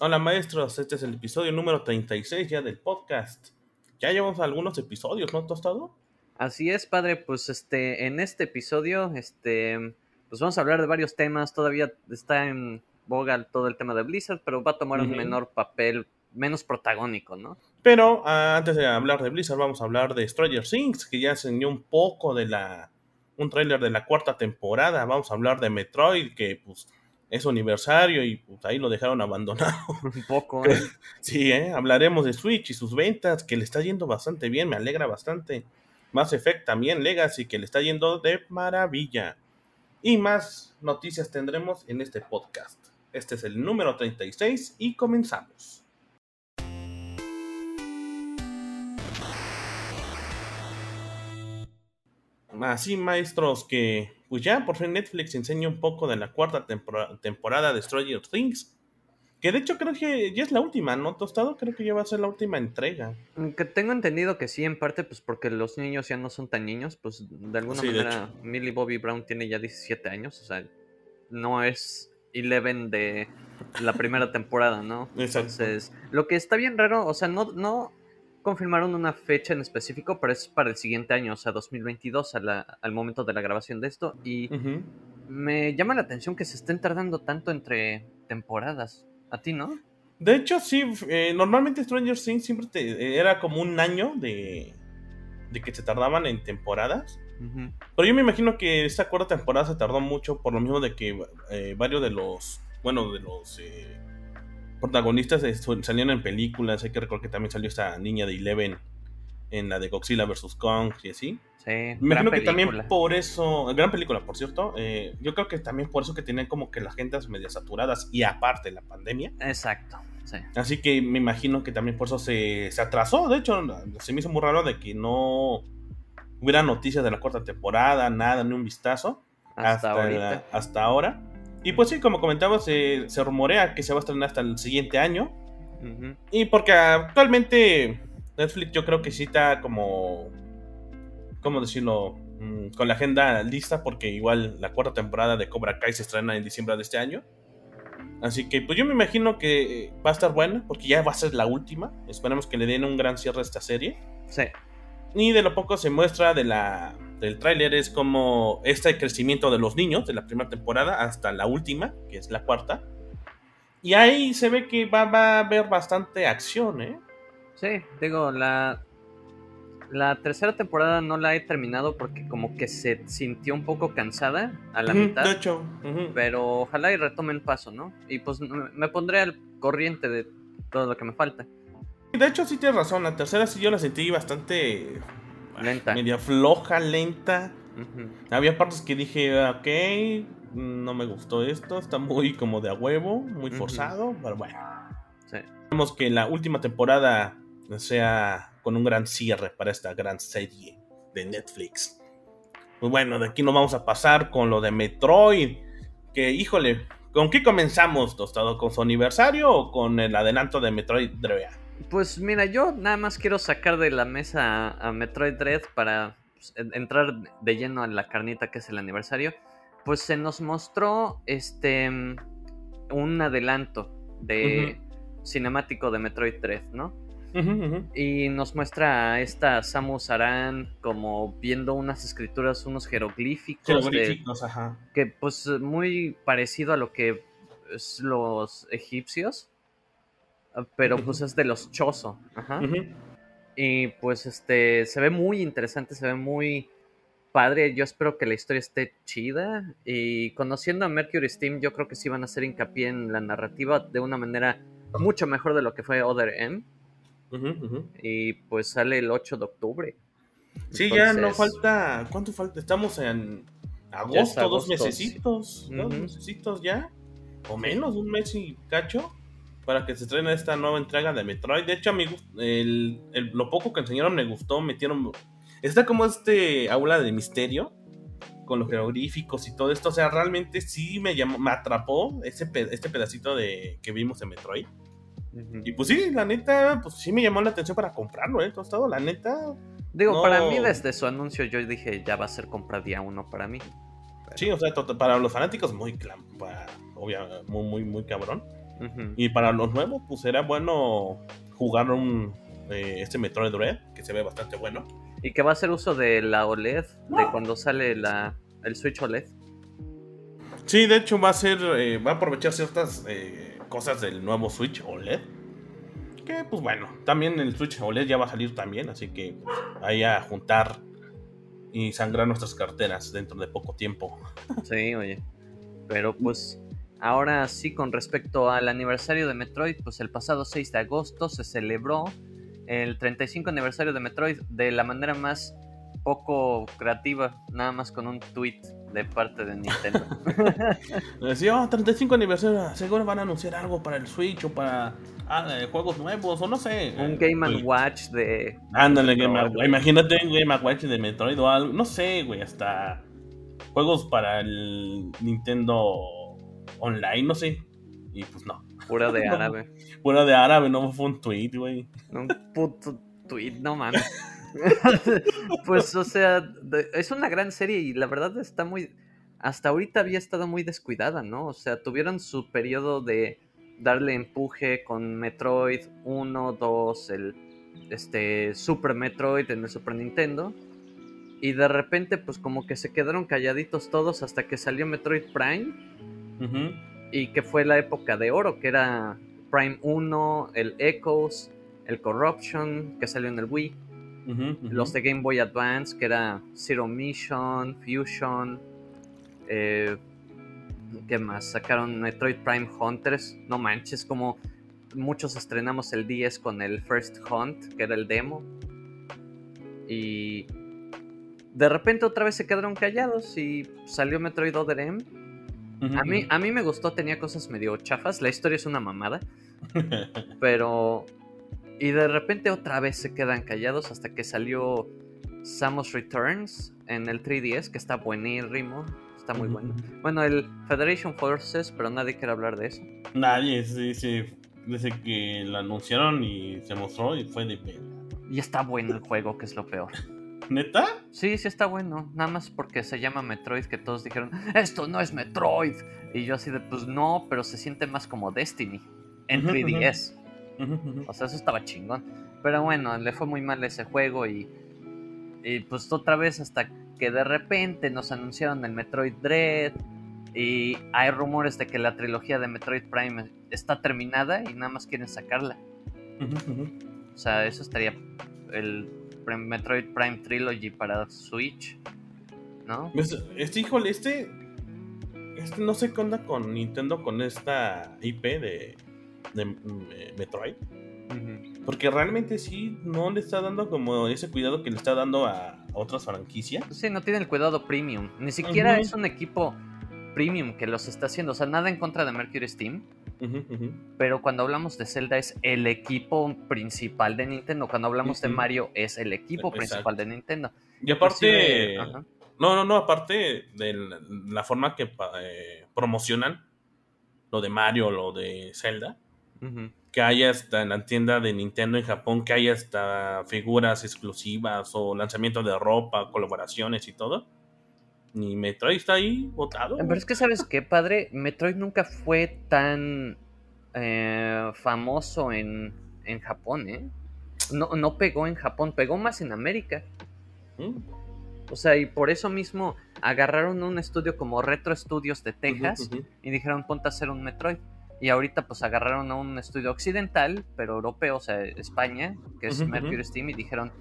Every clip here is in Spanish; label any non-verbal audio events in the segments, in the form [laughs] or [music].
Hola maestros, este es el episodio número 36 ya del podcast. Ya llevamos algunos episodios, ¿no, Tostado? Así es, padre, pues este, en este episodio, este, pues vamos a hablar de varios temas, todavía está en boga todo el tema de Blizzard, pero va a tomar un menor papel, menos protagónico, ¿no? Pero ah, antes de hablar de Blizzard, vamos a hablar de Stranger Things, que ya enseñó un poco de la. un tráiler de la cuarta temporada. Vamos a hablar de Metroid, que pues es su aniversario y pues ahí lo dejaron abandonado. [laughs] Un poco, ¿eh? sí, ¿eh? hablaremos de Switch y sus ventas, que le está yendo bastante bien, me alegra bastante. Mass Effect también, Legacy, que le está yendo de maravilla. Y más noticias tendremos en este podcast. Este es el número 36 y comenzamos. Así, maestros, que pues ya por fin Netflix enseña un poco de la cuarta tempora- temporada de Stranger Things. Que de hecho creo que ya es la última, ¿no, Tostado? Creo que ya va a ser la última entrega. Que tengo entendido que sí, en parte, pues porque los niños ya no son tan niños, pues de alguna Sí, de manera Millie Bobby Brown tiene ya 17 años, o sea, no es Eleven de la primera temporada, ¿no? Exacto. Entonces, lo que está bien raro, o sea, no, no confirmaron una fecha en específico, pero es para el siguiente año, o sea, 2022, a la- al momento de la grabación de esto, y me llama la atención que se estén tardando tanto entre temporadas. ¿A ti, no? De hecho, sí, eh, normalmente Stranger Things siempre te- era como un año de, de que se tardaban en temporadas. Pero yo me imagino que esta cuarta temporada se tardó mucho por lo mismo de que eh, varios de los, bueno, de los eh, protagonistas salieron en películas. Hay que recordar que también salió esta niña de Eleven en la de Godzilla vs. Kong y así. Sí, Me imagino que también por eso, gran película por cierto, eh, yo creo que también por eso que tenían como que las agendas medio saturadas y aparte la pandemia. Exacto, sí. Así que me imagino que también por eso se, se atrasó. De hecho, se me hizo muy raro de que no hubiera noticias de la cuarta temporada, nada, ni un vistazo. Hasta, la- ahorita. hasta ahora. Y pues sí, como comentaba, se, se rumorea que se va a estrenar hasta el siguiente año. Y porque actualmente Netflix yo creo que sí está como... ¿Cómo decirlo? Mm, Con la agenda lista porque igual la cuarta temporada de Cobra Kai se estrena en diciembre de este año. Así que pues yo me imagino que va a estar buena porque ya va a ser la última. Esperemos que le den un gran cierre a esta serie. Sí, Y de lo poco se muestra de la, del tráiler es como este crecimiento de los niños de la primera temporada hasta la última, que es la cuarta. Y ahí se ve que va, va a haber bastante acción, ¿eh? sí, digo, la, la tercera temporada no la he terminado porque como que se sintió un poco cansada a la mitad, De hecho, pero ojalá y retomen paso, ¿no? Y pues me pondré al corriente de todo lo que me falta. de hecho sí tienes razón, la tercera sí yo la sentí bastante Lenta. media floja, lenta. Había partes que dije, ok, no me gustó esto, está muy como de a huevo, muy forzado, pero bueno. Sí. Esperemos que la última temporada sea con un gran cierre para esta gran serie de Netflix. Pues bueno, de aquí nos vamos a pasar con lo de Metroid. Que, híjole, ¿con qué comenzamos, Tostado? ¿Con su aniversario o con el adelanto de Metroid Dread? Pues mira, yo nada más quiero sacar de la mesa a Metroid Dread para pues, en- entrar de lleno a la carnita que es el aniversario. Pues se nos mostró este un adelanto de cinemático de Metroid Dread, ¿no? Y nos muestra a esta Samus Aran como viendo unas escrituras, unos jeroglíficos, de- Jeroglíficos, ajá. que pues muy parecido a lo que es los egipcios, pero pues es de los Chozo. Ajá. Y pues este se ve muy interesante, se ve muy padre. Yo espero que la historia esté chida. Y conociendo a Mercury Steam, yo creo que sí van a hacer hincapié en la narrativa de una manera mucho mejor de lo que fue Other M. Y pues sale el 8 de octubre. Sí, ya no falta. ¿Cuánto falta? Estamos en agosto, dos mesecitos. Dos Ujú. mesecitos ya. O menos, un mes y cacho. Para que se estrene esta nueva entrega de Metroid. De hecho, a mí gust- el, el- lo poco que enseñaron me gustó. Metieron. Está como este aula de misterio. Con los jeroglíficos y todo esto. O sea, realmente sí me llamó, me atrapó ese pe- este pedacito de que vimos en Metroid. Ujú. Y pues sí, la neta, pues sí me llamó la atención para comprarlo, eh, tostado. La neta, Digo, no. para mí desde su anuncio yo dije ya va a ser compra día uno para mí. Sí, o sea, para los fanáticos muy clam, pa- obvia- muy, muy, muy cabrón. Y para los nuevos, pues será bueno jugar un eh, este Metroid Dread, que se ve bastante bueno. Y que va a hacer uso de la OLED, de cuando sale la, el Switch OLED. Sí, de hecho va a ser, eh, va a aprovechar ciertas eh, cosas del nuevo Switch OLED. Que pues bueno, también el Switch OLED ya va a salir también, así que pues, ahí a juntar y sangrar nuestras carteras dentro de poco tiempo. Sí, oye. Pero pues ahora sí, con respecto al aniversario de Metroid, pues el pasado 6 de agosto se celebró el 35 aniversario de Metroid de la manera más poco creativa, nada más con un tweet de parte de Nintendo. [laughs] Decía, oh, 35 aniversario, seguro van a anunciar algo para el Switch o para ah, eh, juegos nuevos o no sé. un Game and Watch de... Ándale, Game and- güey. Imagínate un Game Watch de Metroid o algo. No sé, güey, hasta juegos para el Nintendo Online, no sé. Y pues no. Pura de [laughs] árabe. Fuera de árabe, no fue un tweet, güey. Un puto tweet, no mames. [laughs] pues, o sea, es una gran serie y la verdad está muy. Hasta ahorita había estado muy descuidada, ¿no? O sea, tuvieron su periodo de darle empuje con Metroid 1, 2, el este Super Metroid en el Super Nintendo. Y de repente, pues como que se quedaron calladitos todos hasta que salió Metroid Prime Y que fue la época de oro, que era Prime 1, el Echoes, el Corruption, que salió en el Wii, los de Game Boy Advance, que era Zero Mission, Fusion, eh, ¿qué más? Sacaron Metroid Prime Hunters, no manches, como muchos estrenamos el 10 con el First Hunt, que era el demo, y de repente otra vez se quedaron callados y salió Metroid Other M. A mí, a mí me gustó, tenía cosas medio chafas. La historia es una mamada. [laughs] Pero. Y de repente otra vez se quedan callados hasta que salió Samus Returns en el 3DS, que está buenísimo. Está muy bueno. Bueno, el Federation Forces, pero nadie quiere hablar de eso. Nadie, sí, sí. Desde que lo anunciaron y se mostró y fue de verga. Y está bueno el juego, que es lo peor. [laughs] ¿Neta? Sí, sí está bueno. Nada más porque se llama Metroid, que todos dijeron, esto no es Metroid. Y yo así de, pues no, pero se siente más como Destiny en Ujú, ujú. 3DS. Ujú, ujú. O sea, eso estaba chingón. Pero bueno, le fue muy mal ese juego y, y pues otra vez hasta que de repente nos anunciaron el Metroid Dread y hay rumores de que la trilogía de Metroid Prime está terminada y nada más quieren sacarla. O sea, eso estaría el Metroid Prime Trilogy para Switch, ¿no? Este, híjole, este. Este no sé qué onda con Nintendo con esta IP de, de Metroid. Porque realmente sí no le está dando como ese cuidado que le está dando a otras franquicias. Sí, no tiene el cuidado premium. Ni siquiera es un equipo premium que los está haciendo. O sea, nada en contra de Mercury Steam. Pero cuando hablamos de Zelda es el equipo principal de Nintendo. Cuando hablamos de. Mario es el equipo Exacto. principal de Nintendo. Y aparte. Inclusive-. No, no, no, aparte de la, forma que eh, promocionan lo de Mario, lo de Zelda. Que haya hasta en la tienda de Nintendo en Japón, que haya hasta figuras exclusivas o lanzamiento de ropa, colaboraciones y todo. Ni Metroid está ahí votado. Pero es que, ¿sabes qué, padre? Metroid nunca fue tan eh, famoso en, en Japón, ¿eh? No, no pegó en Japón, pegó más en América. Mm, O sea, y por eso mismo agarraron un estudio como Retro Studios de Texas y dijeron ponte a hacer un Metroid. Y ahorita pues agarraron a un estudio occidental, pero europeo, o sea, España, que es Ujú, Mercury. Steam, y dijeron,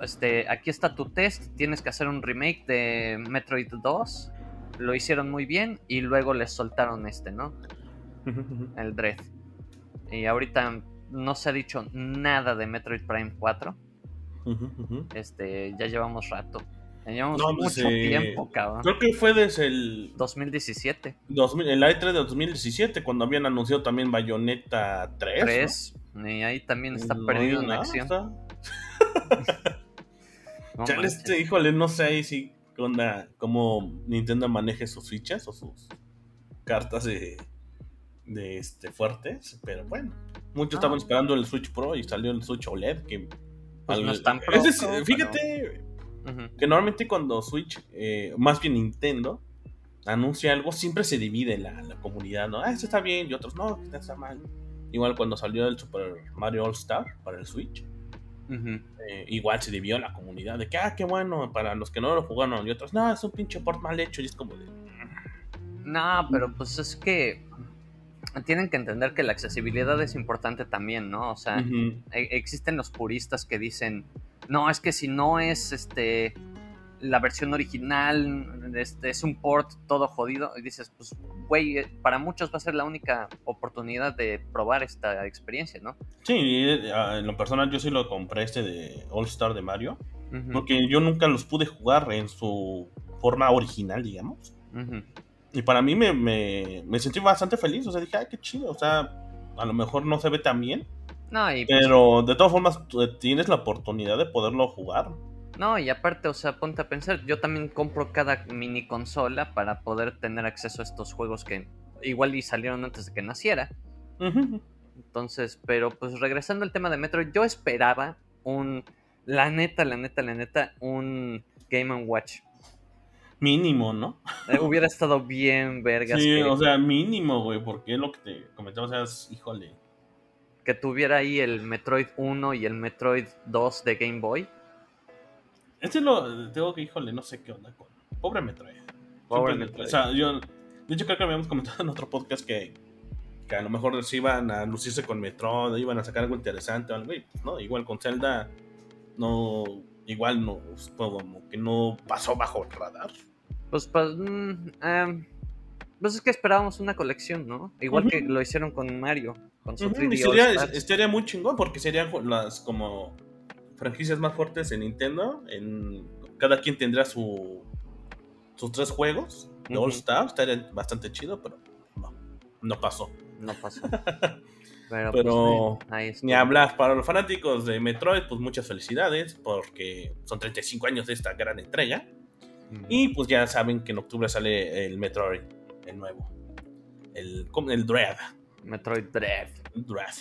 este, aquí está tu test, tienes que hacer un remake de Metroid 2. Lo hicieron muy bien y luego les soltaron este, ¿no? El Dread. Y ahorita no se ha dicho nada de Metroid Prime 4. Ujú, ujú. Este, ya llevamos rato. Ya llevamos No, pues, mucho eh, tiempo, cabrón. Creo que fue desde el, 2017. 2000, el E3 de 2017, cuando habían anunciado también Bayonetta 3. ¿no? 3. Y ahí también está No, perdido en acción. está- [laughs] No Chale, este, híjole, no sé ahí qué onda, cómo Nintendo maneje sus fichas o sus cartas de, de este fuertes, pero bueno. Muchos Ah. estaban esperando el Switch Pro y salió el Switch OLED que Pues no al- es tan es- fíjate que normalmente cuando Switch, eh, más bien Nintendo, anuncia algo, siempre se divide la, la comunidad, ¿no? Ah, esto está bien, y otros, no, esto está mal. Igual cuando salió el Super Mario All Star para el Switch, eh, igual se dividió la comunidad de que, ah, qué bueno, para los que no lo jugaron, y otros, no, es un pinche port mal hecho, y es como de. No, pero pues es que tienen que entender que la accesibilidad es importante también, ¿no? O sea, e- existen los puristas que dicen, no, es que si no es este la versión original, este, es un port todo jodido, y dices, pues, güey, eh, para muchos va a ser la única oportunidad de probar esta experiencia, ¿no? Sí, eh, en lo personal yo sí lo compré este de All Star de Mario, porque yo nunca los pude jugar en su forma original, digamos. Y para mí me, me, me sentí bastante feliz, o sea, dije, ay, qué chido, o sea, a lo mejor no se ve tan bien, No, y pues, pero de todas formas tienes la oportunidad de poderlo jugar. No, y aparte, o sea, ponte a pensar, yo también compro cada mini consola para poder tener acceso a estos juegos que igual y salieron antes de que naciera. Entonces, pero pues regresando al tema de Metroid, yo esperaba un, la neta, la neta, la neta, un Game Watch. Mínimo, ¿no? Eh, hubiera [laughs] estado bien, vergas, Sí, que, o sea, mínimo, güey, porque es lo que te comentaba, o sea, es- híjole. que tuviera ahí el Metroid 1 y el Metroid 2 de Game Boy. Este lo tengo que, híjole, no sé qué onda con. Pobre Metroid. Pobre Metroid. O sea, yo. De hecho, creo que habíamos comentado en otro podcast que, que a lo mejor se iban a lucirse con Metroid, iban a sacar algo interesante o algo, y pues no, igual con Zelda, no. Igual no, como que no pasó bajo el radar. Pues, pues, mm, em, pues es que esperábamos una colección, ¿no? Igual que lo hicieron con Mario, con su Ujú, 3D y sería, All Stars. estaría muy chingón porque serían las como franquicias más fuertes en Nintendo. En, cada quien tendrá su sus tres juegos de. All Star. Estaría bastante chido, pero no, no pasó. No pasó. [laughs] Pero, Pero pues, ahí Ni hablar para los fanáticos de Metroid, pues muchas felicidades porque son 35 años de esta gran entrega. Mm. Y pues ya saben que en octubre sale el Metroid, el nuevo. El, el Dread. Metroid Dread. Dread.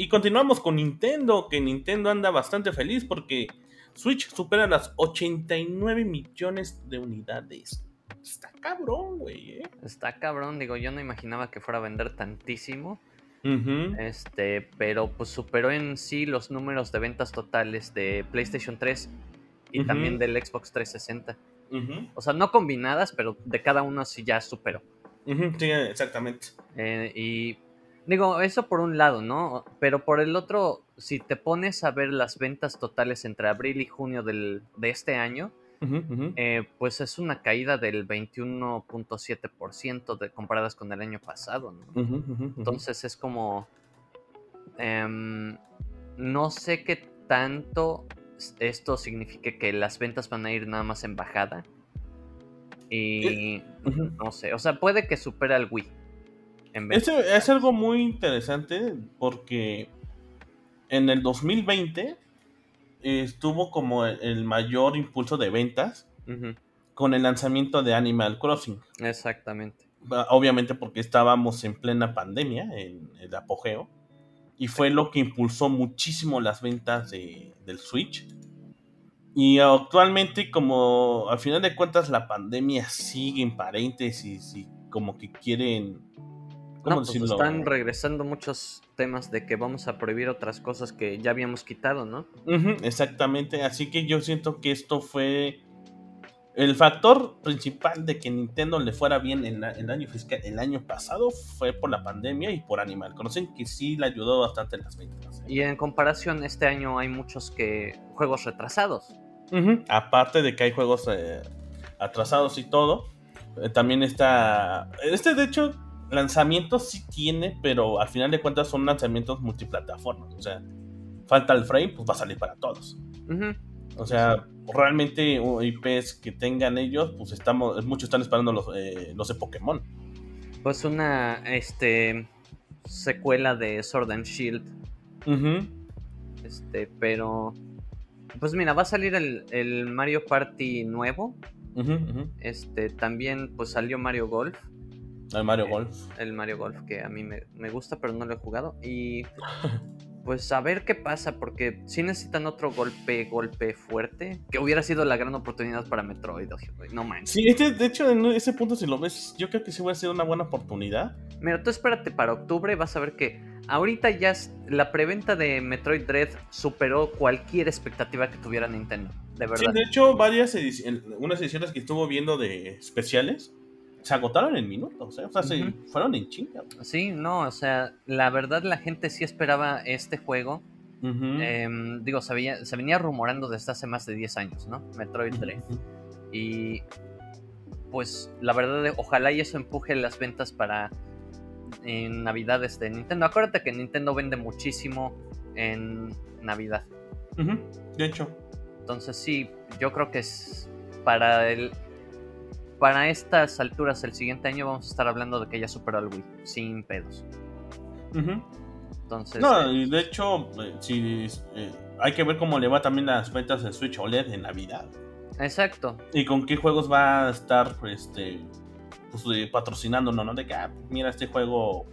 Y continuamos con Nintendo, que Nintendo anda bastante feliz porque Switch supera las 89 millones de unidades. Está cabrón, güey, ¿eh? Está cabrón, digo, yo no imaginaba que fuera a vender tantísimo. Este, pero pues superó en sí los números de ventas totales de PlayStation 3 y también del Xbox 360. ujú, O sea, no combinadas, pero de cada uno sí ya superó. sí, exactamente. Eh, y digo, eso por un lado, ¿no? Pero por el otro, si te pones a ver las ventas totales entre abril y junio del, de este año, eh, pues es una caída del 21.7% de, comparadas con el año pasado, ¿no? Entonces es como... em, no sé qué tanto esto signifique que las ventas van a ir nada más en bajada. Y Ujú. no sé, o sea, puede que supere al Wii. En vez es algo muy interesante porque en el 2020 estuvo como el- mayor impulso de ventas con el lanzamiento de Animal Crossing. Exactamente. Ah, Obviamente porque estábamos en plena pandemia, en el apogeo, y fue lo que impulsó muchísimo las ventas de- del Switch. Y actualmente, como al final de cuentas la pandemia sigue en paréntesis y como que quieren... ¿Cómo No, pues están regresando muchos temas de que vamos a prohibir otras cosas que ya habíamos quitado, ¿no? Exactamente, así que yo siento que esto fue el factor principal de que Nintendo le fuera bien en la- el año fiscal el año pasado fue por la pandemia y por Animal Crossing que sí le ayudó bastante en las ventas. Y en comparación, este año hay muchos que juegos retrasados. Aparte de que hay juegos eh, atrasados y todo, eh, también está este de hecho lanzamientos sí tiene, pero al final de cuentas son lanzamientos multiplataformas, o sea, falta el frame, pues va a salir para todos. O sea, realmente IPs que tengan ellos, pues estamos, muchos están esperando los, eh, los de Pokémon. Pues una este secuela de Sword and Shield. Este, pero. Pues mira, va a salir el, el Mario Party nuevo. Este, también pues salió Mario Golf. El Mario Eh, Golf. El Mario Golf que a mí me, me gusta, pero no lo he jugado. Y [laughs] pues a ver qué pasa, porque si necesitan otro golpe, golpe fuerte, que hubiera sido la gran oportunidad para Metroid, no manches. Sí, este, de hecho, en ese punto, si lo ves, yo creo que sí hubiera sido una buena oportunidad. Mira, tú espérate para octubre, vas a ver que ahorita ya la preventa de Metroid Dread superó cualquier expectativa que tuviera Nintendo, de verdad. Sí, de hecho, varias ediciones, unas ediciones que estuvo viendo de especiales, se agotaron en minutos, ¿eh? o sea, se fueron en chinga. Sí, no, o sea, la verdad la gente sí esperaba este juego. Em, digo, se, venía rumorando desde hace más de 10 años, ¿no? Metroid 3. Y pues la verdad, ojalá y eso empuje las ventas para en Navidades de Nintendo. Acuérdate que Nintendo vende muchísimo en Navidad. De hecho. Entonces sí, yo creo que es para el para estas alturas el siguiente año vamos a estar hablando de que ya superó al Wii, sin pedos. Entonces. No, eh, y de hecho, eh, eh, hay que ver cómo le va también las ventas de Switch OLED en Navidad. Exacto. Y con qué juegos va a estar este pues, patrocinando, ¿no? De que, ah, mira, este juego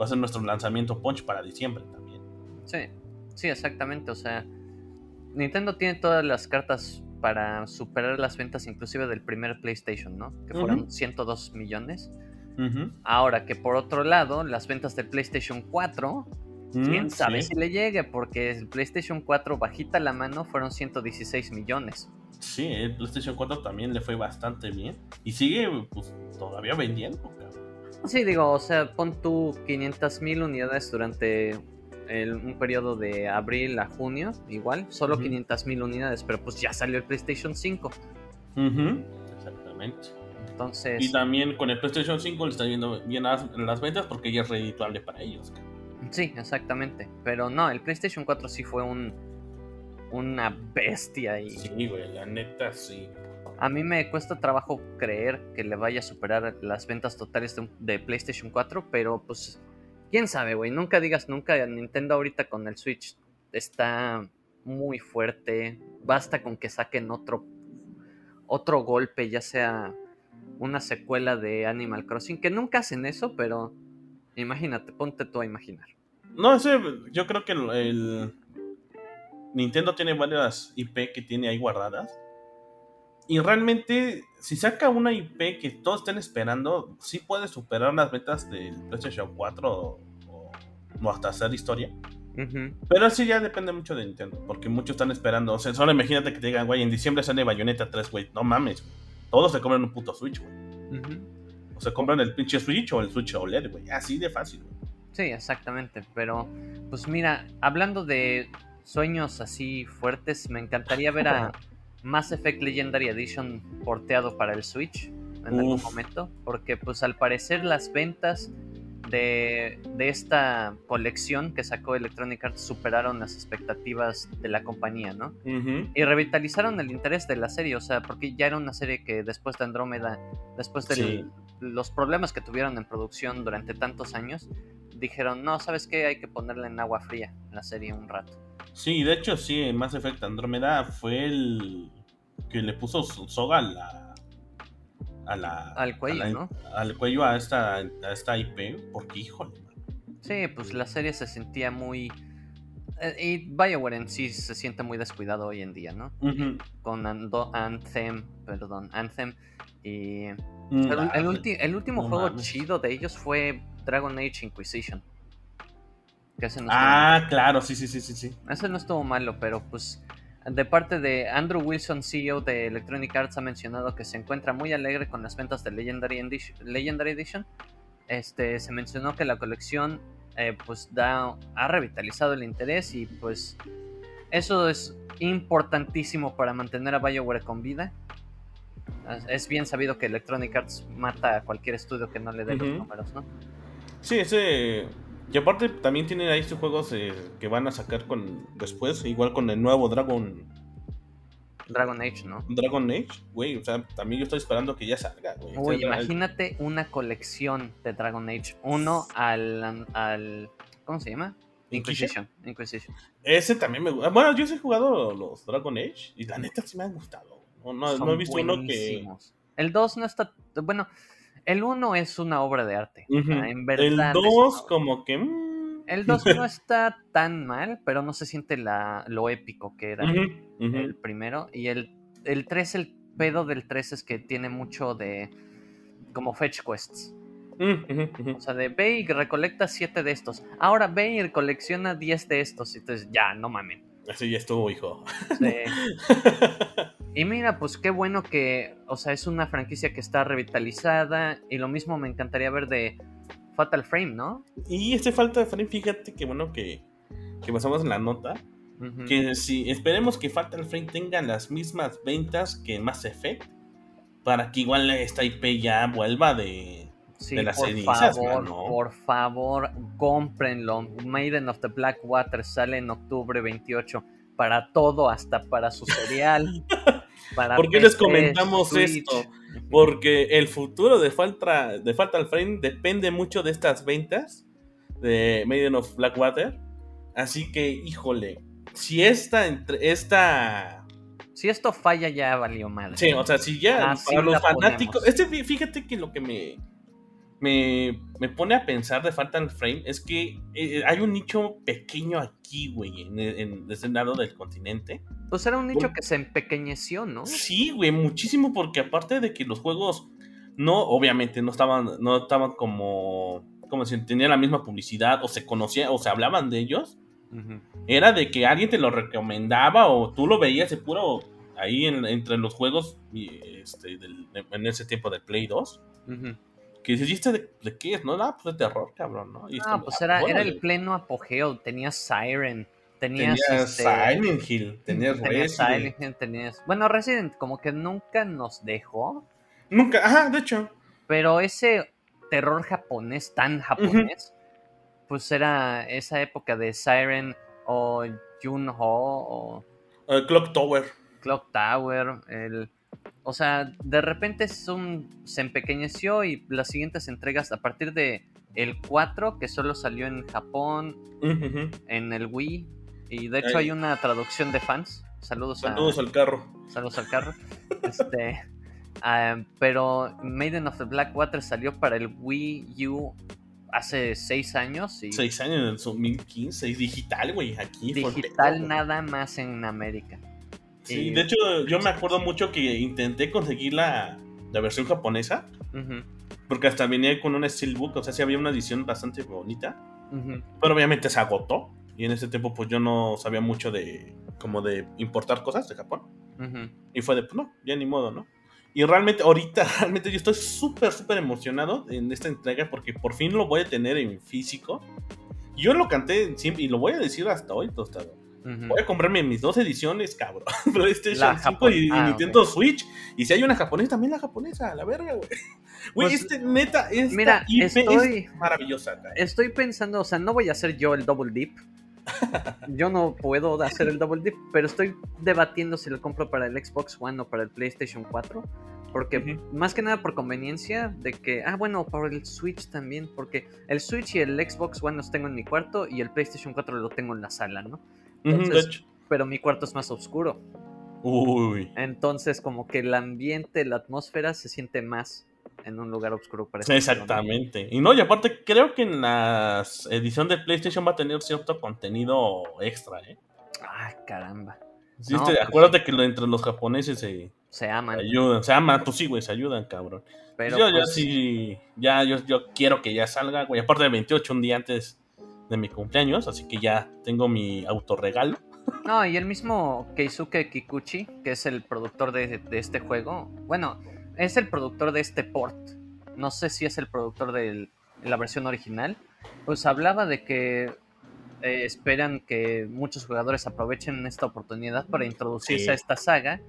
va a ser nuestro lanzamiento Punch para diciembre también. Sí, sí, exactamente. O sea, Nintendo tiene todas las cartas para superar las ventas inclusive del primer PlayStation, ¿no? Que fueron 102 millones. Ahora que por otro lado, las ventas del PlayStation 4, mm, quién sabe si le llegue, porque el PlayStation 4 bajita la mano fueron 116 millones. Sí, el PlayStation 4 también le fue bastante bien. Y sigue pues, todavía vendiendo, Sí, digo, o sea, pon tú 500 mil unidades durante un periodo de abril a junio, igual, solo 500 mil unidades, pero pues ya salió el PlayStation 5. Exactamente. Entonces... Y también con el PlayStation 5 le está yendo bien las, las ventas porque ya es redituable para ellos. Sí, exactamente. Pero no, el PlayStation 4 sí fue un una bestia. Y... Sí, güey, la neta sí. A mí me cuesta trabajo creer que le vaya a superar las ventas totales de, de PlayStation 4, pero pues quién sabe, güey. Nunca digas nunca. Nintendo ahorita con el Switch está muy fuerte. Basta con que saquen otro, otro golpe, ya sea una secuela de Animal Crossing, que nunca hacen eso, pero imagínate, ponte tú a imaginar. No, ese, yo creo que el, Nintendo tiene varias IP que tiene ahí guardadas. Y realmente, si saca una IP que todos estén esperando, sí puede superar las ventas del PlayStation 4 o, hasta hacer historia. Pero así ya depende mucho de Nintendo, porque muchos están esperando. O sea, solo imagínate que te digan, güey, en diciembre sale Bayonetta 3, güey. No mames, Todos se compran un puto Switch, güey. O se compran el pinche Switch o el Switch OLED, güey. Así de fácil, güey. Sí, exactamente. Pero, pues mira, hablando de sueños así fuertes, me encantaría ver a [laughs] Mass Effect Legendary Edition porteado para el Switch en algún momento, porque pues al parecer las ventas de, esta colección que sacó Electronic Arts superaron las expectativas de la compañía, ¿no? Y revitalizaron el interés de la serie, o sea, porque ya era una serie que después de Andrómeda, después de los problemas que tuvieron en producción durante tantos años, dijeron, no, ¿sabes qué? Hay que ponerla en agua fría la serie un rato. Sí, de hecho, sí, Mass Effect Andrómeda fue el que le puso soga a la. A la al cuello, ¿no? Al cuello a esta, a esta IP, porque híjole. Sí, pues la serie se sentía muy. Eh, y Bioware en sí se siente muy descuidado hoy en día, ¿no? Con Anthem, perdón, Anthem. Y. Mm, el, último juego chido de ellos fue Dragon Age Inquisition ah, claro, sí, sí, sí, sí, sí. Ese no estuvo malo, pero pues de parte de Andrew Wilson, CEO de Electronic Arts, ha mencionado que se encuentra muy alegre con las ventas de Legendary Edition. Este, se mencionó que la colección eh, pues da, ha revitalizado el interés y pues eso es importantísimo para mantener a BioWare con vida. Es bien sabido que Electronic Arts mata a cualquier estudio que no le dé los números, ¿no? Sí, ese y aparte también tienen ahí estos juegos eh, que van a sacar con después, igual con el nuevo Dragon. Dragon Age, ¿no? Dragon Age, güey, o sea, también yo estoy esperando que ya salga, güey. Uy, imagínate una colección de Dragon Age. Uno al, al ¿cómo se llama? Inquisition. Inquisition. Ese también me gusta. Bueno, yo sí he jugado los Dragon Age y la neta sí me han gustado. No, no, he visto uno que. El 2 no está. Bueno, el 1 es una obra de arte. en verdad. El 2 como que... Mm, El 2 no [laughs] está tan mal, pero no se siente la, lo épico que era Ujú, ujú. el primero. Y el, el 3, el pedo del 3 es que tiene mucho de como fetch quests. Mm. O sea, de ve y recolecta 7 de estos. Ahora ve y colecciona 10 de estos. Y entonces, ya, no mamen. Así ya estuvo, hijo. Sí. [laughs] Y mira, pues qué bueno que, o sea, es una franquicia que está revitalizada y lo mismo me encantaría ver de Fatal Frame, ¿no? y este falta de frame, fíjate que bueno que, que pasamos en la nota. Que si esperemos que Fatal Frame tenga las mismas ventas que Mass Effect. Para que igual esta IP ya vuelva de. Sí, de las por cenizas, favor, mano. por favor, cómprenlo. Maiden of the Black Water sale en octubre 28 para todo, hasta para su cereal. [laughs] para ¿Por qué les comentamos Switch. esto? Porque el futuro de, Faltra, de Fatal Frame depende mucho de estas ventas de Maiden of Blackwater. Así que, híjole, si esta, entre, esta Si esto falla, ya valió madre. Sí, o sea, si ya Así para los fanáticos. ponemos. Este, fí- fíjate que lo que me, me, me pone a pensar de Fatal Frame es que eh, hay un nicho pequeño aquí, güey, en, en ese lado del continente. Pues era un nicho que se empequeñeció, ¿no? Sí, güey, muchísimo, porque aparte de que los juegos no, obviamente, no estaban, no estaban como, como si tenían la misma publicidad, o se conocía, o se hablaban de ellos. Era de que alguien te lo recomendaba o tú lo veías de puro ahí en- entre los juegos este, del- en ese tiempo de Play 2. Ujú. Que dices, ¿y este de, de qué es? No, ah, pues de terror, cabrón, ¿no? Y Ah, pues ah, era, era el pleno apogeo. Tenías Siren, tenías, Tenías este, Silent Hill, tenías tenías Resident. Silent Hill, tenías- Bueno, Resident como que nunca nos dejó, Nunca, ajá, de hecho. pero ese terror japonés, tan japonés, pues era esa época de Siren o Junho o eh, Clock Tower. Clock Tower, el... O sea, de repente es un- se empequeñeció y las siguientes entregas a partir de el 4, que solo salió en Japón, en el Wii, y de hecho Ay. hay una traducción de fans. Saludos, Saludos a, al carro. saludos al carro. [laughs] Este, ah, pero Maiden of the Blackwater salió para el Wii U hace 6 años y Seis años en el 2015, es digital, güey, aquí. digital nada más en América. Sí, de hecho, yo me acuerdo mucho que intenté conseguir la, la versión japonesa, porque hasta venía con una steelbook, o sea, sí había una edición bastante bonita, pero obviamente se agotó. Y en ese tiempo, pues yo no sabía mucho de, como de importar cosas de Japón. Y fue de, pues no, ya ni modo, ¿no? Y realmente, ahorita, [laughs] realmente yo estoy súper, súper emocionado en esta entrega porque por fin lo voy a tener en físico. Yo lo canté siempre y lo voy a decir hasta hoy, tostado. Voy a comprarme mis dos ediciones, cabrón. [laughs] PlayStation La 5 japon- y, ah, Nintendo Switch. Y si hay una japonesa, también la japonesa, la verga, güey. [laughs] Güey, Pues, este neta, esta mira, IP estoy- es maravillosa. güey. Estoy pensando, o sea, no voy a hacer yo el double dip. [laughs] Yo no puedo hacer el double dip, pero estoy debatiendo si lo compro para el Xbox One o para el PlayStation 4. Porque más que nada por conveniencia de que, ah, bueno, por el Switch también, porque el Switch y el Xbox One los tengo en mi cuarto y el PlayStation 4 lo tengo en la sala, ¿no? Pero mi cuarto es más oscuro. Uy. Entonces, como que el ambiente, la atmósfera se siente más en un lugar oscuro. Exactamente. Y no, y aparte creo que en la edición de PlayStation va a tener cierto contenido extra, ¿eh? Ah, caramba. Sí, No, este, pues- acuérdate que lo- entre los japoneses se Se aman. ayudan, se aman, pues sí, güey, se ayudan, cabrón. Pero yo, yo pues, sí, ya, yo, yo quiero que ya salga, güey. Aparte del 28, un día antes de mi cumpleaños, así que ya tengo mi autorregalo. No, y el mismo Keisuke Kikuchi, que es el productor de, de este juego, bueno, es el productor de este port. No sé si es el productor de la versión original. Pues hablaba de que eh, esperan que muchos jugadores aprovechen esta oportunidad para introducirse Sí. a esta saga,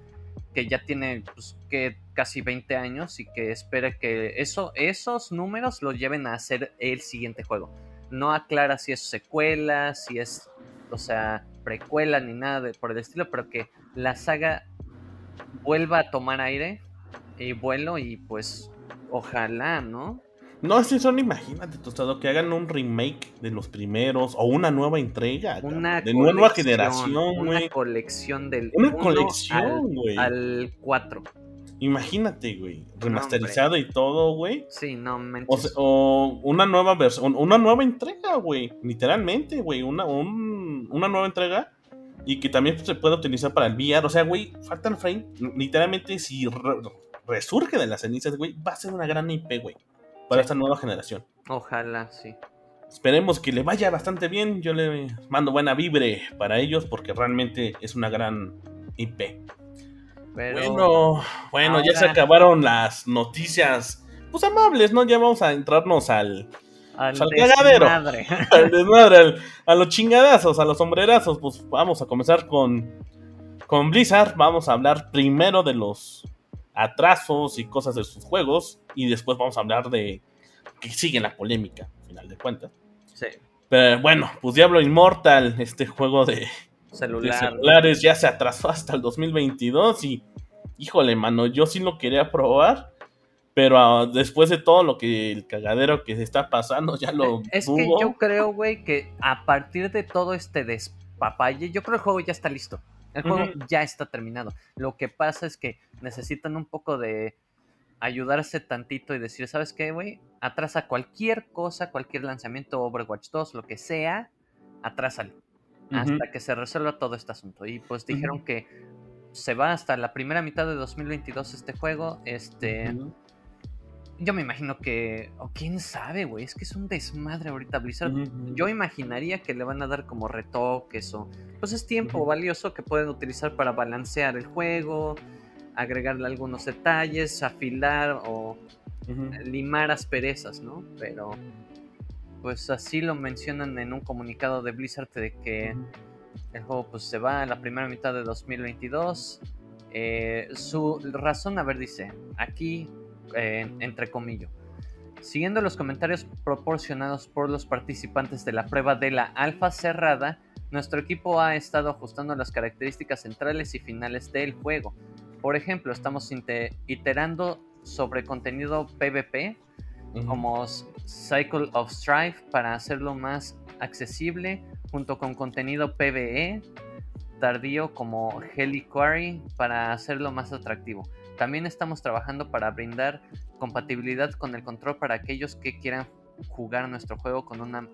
que ya tiene pues, que casi 20 años y que espera que eso, esos números los lleven a hacer el siguiente juego. No aclara si es secuela, si es, o sea, precuela ni nada de- por el estilo, pero que la saga vuelva a tomar aire y vuelo y pues ojalá, ¿no? No, que son, imagínate, tostado, que hagan un remake de los primeros o una nueva entrega. Una de nueva generación, Una colección del Una colección, güey. al 4. Imagínate, güey. Remasterizado y todo, güey. Sí, no, O, mentes. se- o una nueva versión, una nueva entrega, güey. Literalmente, güey. Una, un- una nueva entrega. Y que también se puede utilizar para el VR. O sea, güey, Fatal Frame, literalmente, si re- resurge de las cenizas, güey, va a ser una gran IP, güey. Para Sí. esta nueva generación. Ojalá, sí. Esperemos que le vaya bastante bien. Yo le mando buena vibre para ellos porque realmente es una gran IP. Pero Bueno, bueno, ya se acabaron las noticias. Pues amables, ¿no? Ya vamos a entrarnos al, al al cagadero. desmadre. [laughs] al desmadre, al- a los chingadazos, a los sombrerazos. Pues vamos a comenzar con, con Blizzard. Vamos a hablar primero de los atrasos y cosas de sus juegos. Y después vamos a hablar de que sigue la polémica, al final de cuentas. sí, Pero bueno, pues Diablo Immortal, este juego de, de celular. celulares ya se atrasó hasta el 2022 y híjole, mano, yo sí lo quería probar, pero ah, después de todo lo que el cagadero que se está pasando ya lo Es que yo creo, güey, que a partir de todo este despapalle, yo creo que el juego ya está listo. El juego ya está terminado. Lo que pasa es que necesitan un poco de ayudarse tantito y decir, ¿sabes qué, güey? Atrasa cualquier cosa, cualquier lanzamiento, Overwatch 2, lo que sea, atrásalo. Hasta que se resuelva todo este asunto. Y pues dijeron que se va hasta la primera mitad de 2022 este juego. Este. Yo me imagino que. O quién sabe, güey. Es que es un desmadre ahorita Blizzard. Yo imaginaría que le van a dar como retoques o. Pues es tiempo valioso que pueden utilizar para balancear el juego, agregarle algunos detalles, afilar o limar asperezas, ¿no? Pero. Pues así lo mencionan en un comunicado de Blizzard de que el juego pues se va a la primera mitad de 2022. Eh, su razón, a ver, dice, aquí, eh, entre comillas, siguiendo los comentarios proporcionados por los participantes de la prueba de la alfa cerrada, nuestro equipo ha estado ajustando las características centrales y finales del juego. Por ejemplo, estamos iterando sobre contenido PvP, Como Cycle of Strife para hacerlo más accesible, junto con contenido PvE tardío como Heliquary para hacerlo más atractivo. También estamos trabajando para brindar compatibilidad con el control para aquellos que quieran jugar nuestro juego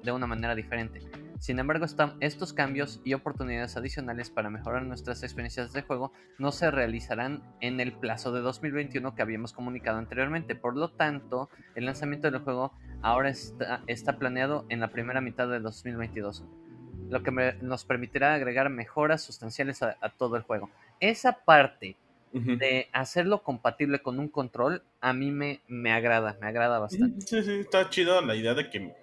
de una manera diferente. Sin embargo, estos cambios y oportunidades adicionales para mejorar nuestras experiencias de juego no se realizarán en el plazo de 2021 que habíamos comunicado anteriormente. Por lo tanto, el lanzamiento del juego ahora está, está planeado en la primera mitad de 2022, lo que me- nos permitirá agregar mejoras sustanciales a, a todo el juego. Esa parte de hacerlo compatible con un control a mí me, me agrada, me agrada bastante. Sí, sí, está chido la idea de que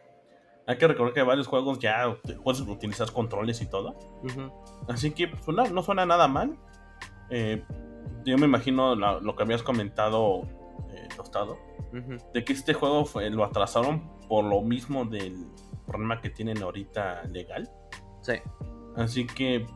hay que recordar que varios juegos ya puedes utilizar controles y todo. Así que pues, no, no suena nada mal. Eh, yo me imagino la- lo que habías comentado, eh, Tostado, de que este juego fue- lo atrasaron por lo mismo del problema que tienen ahorita legal. Sí. Así que,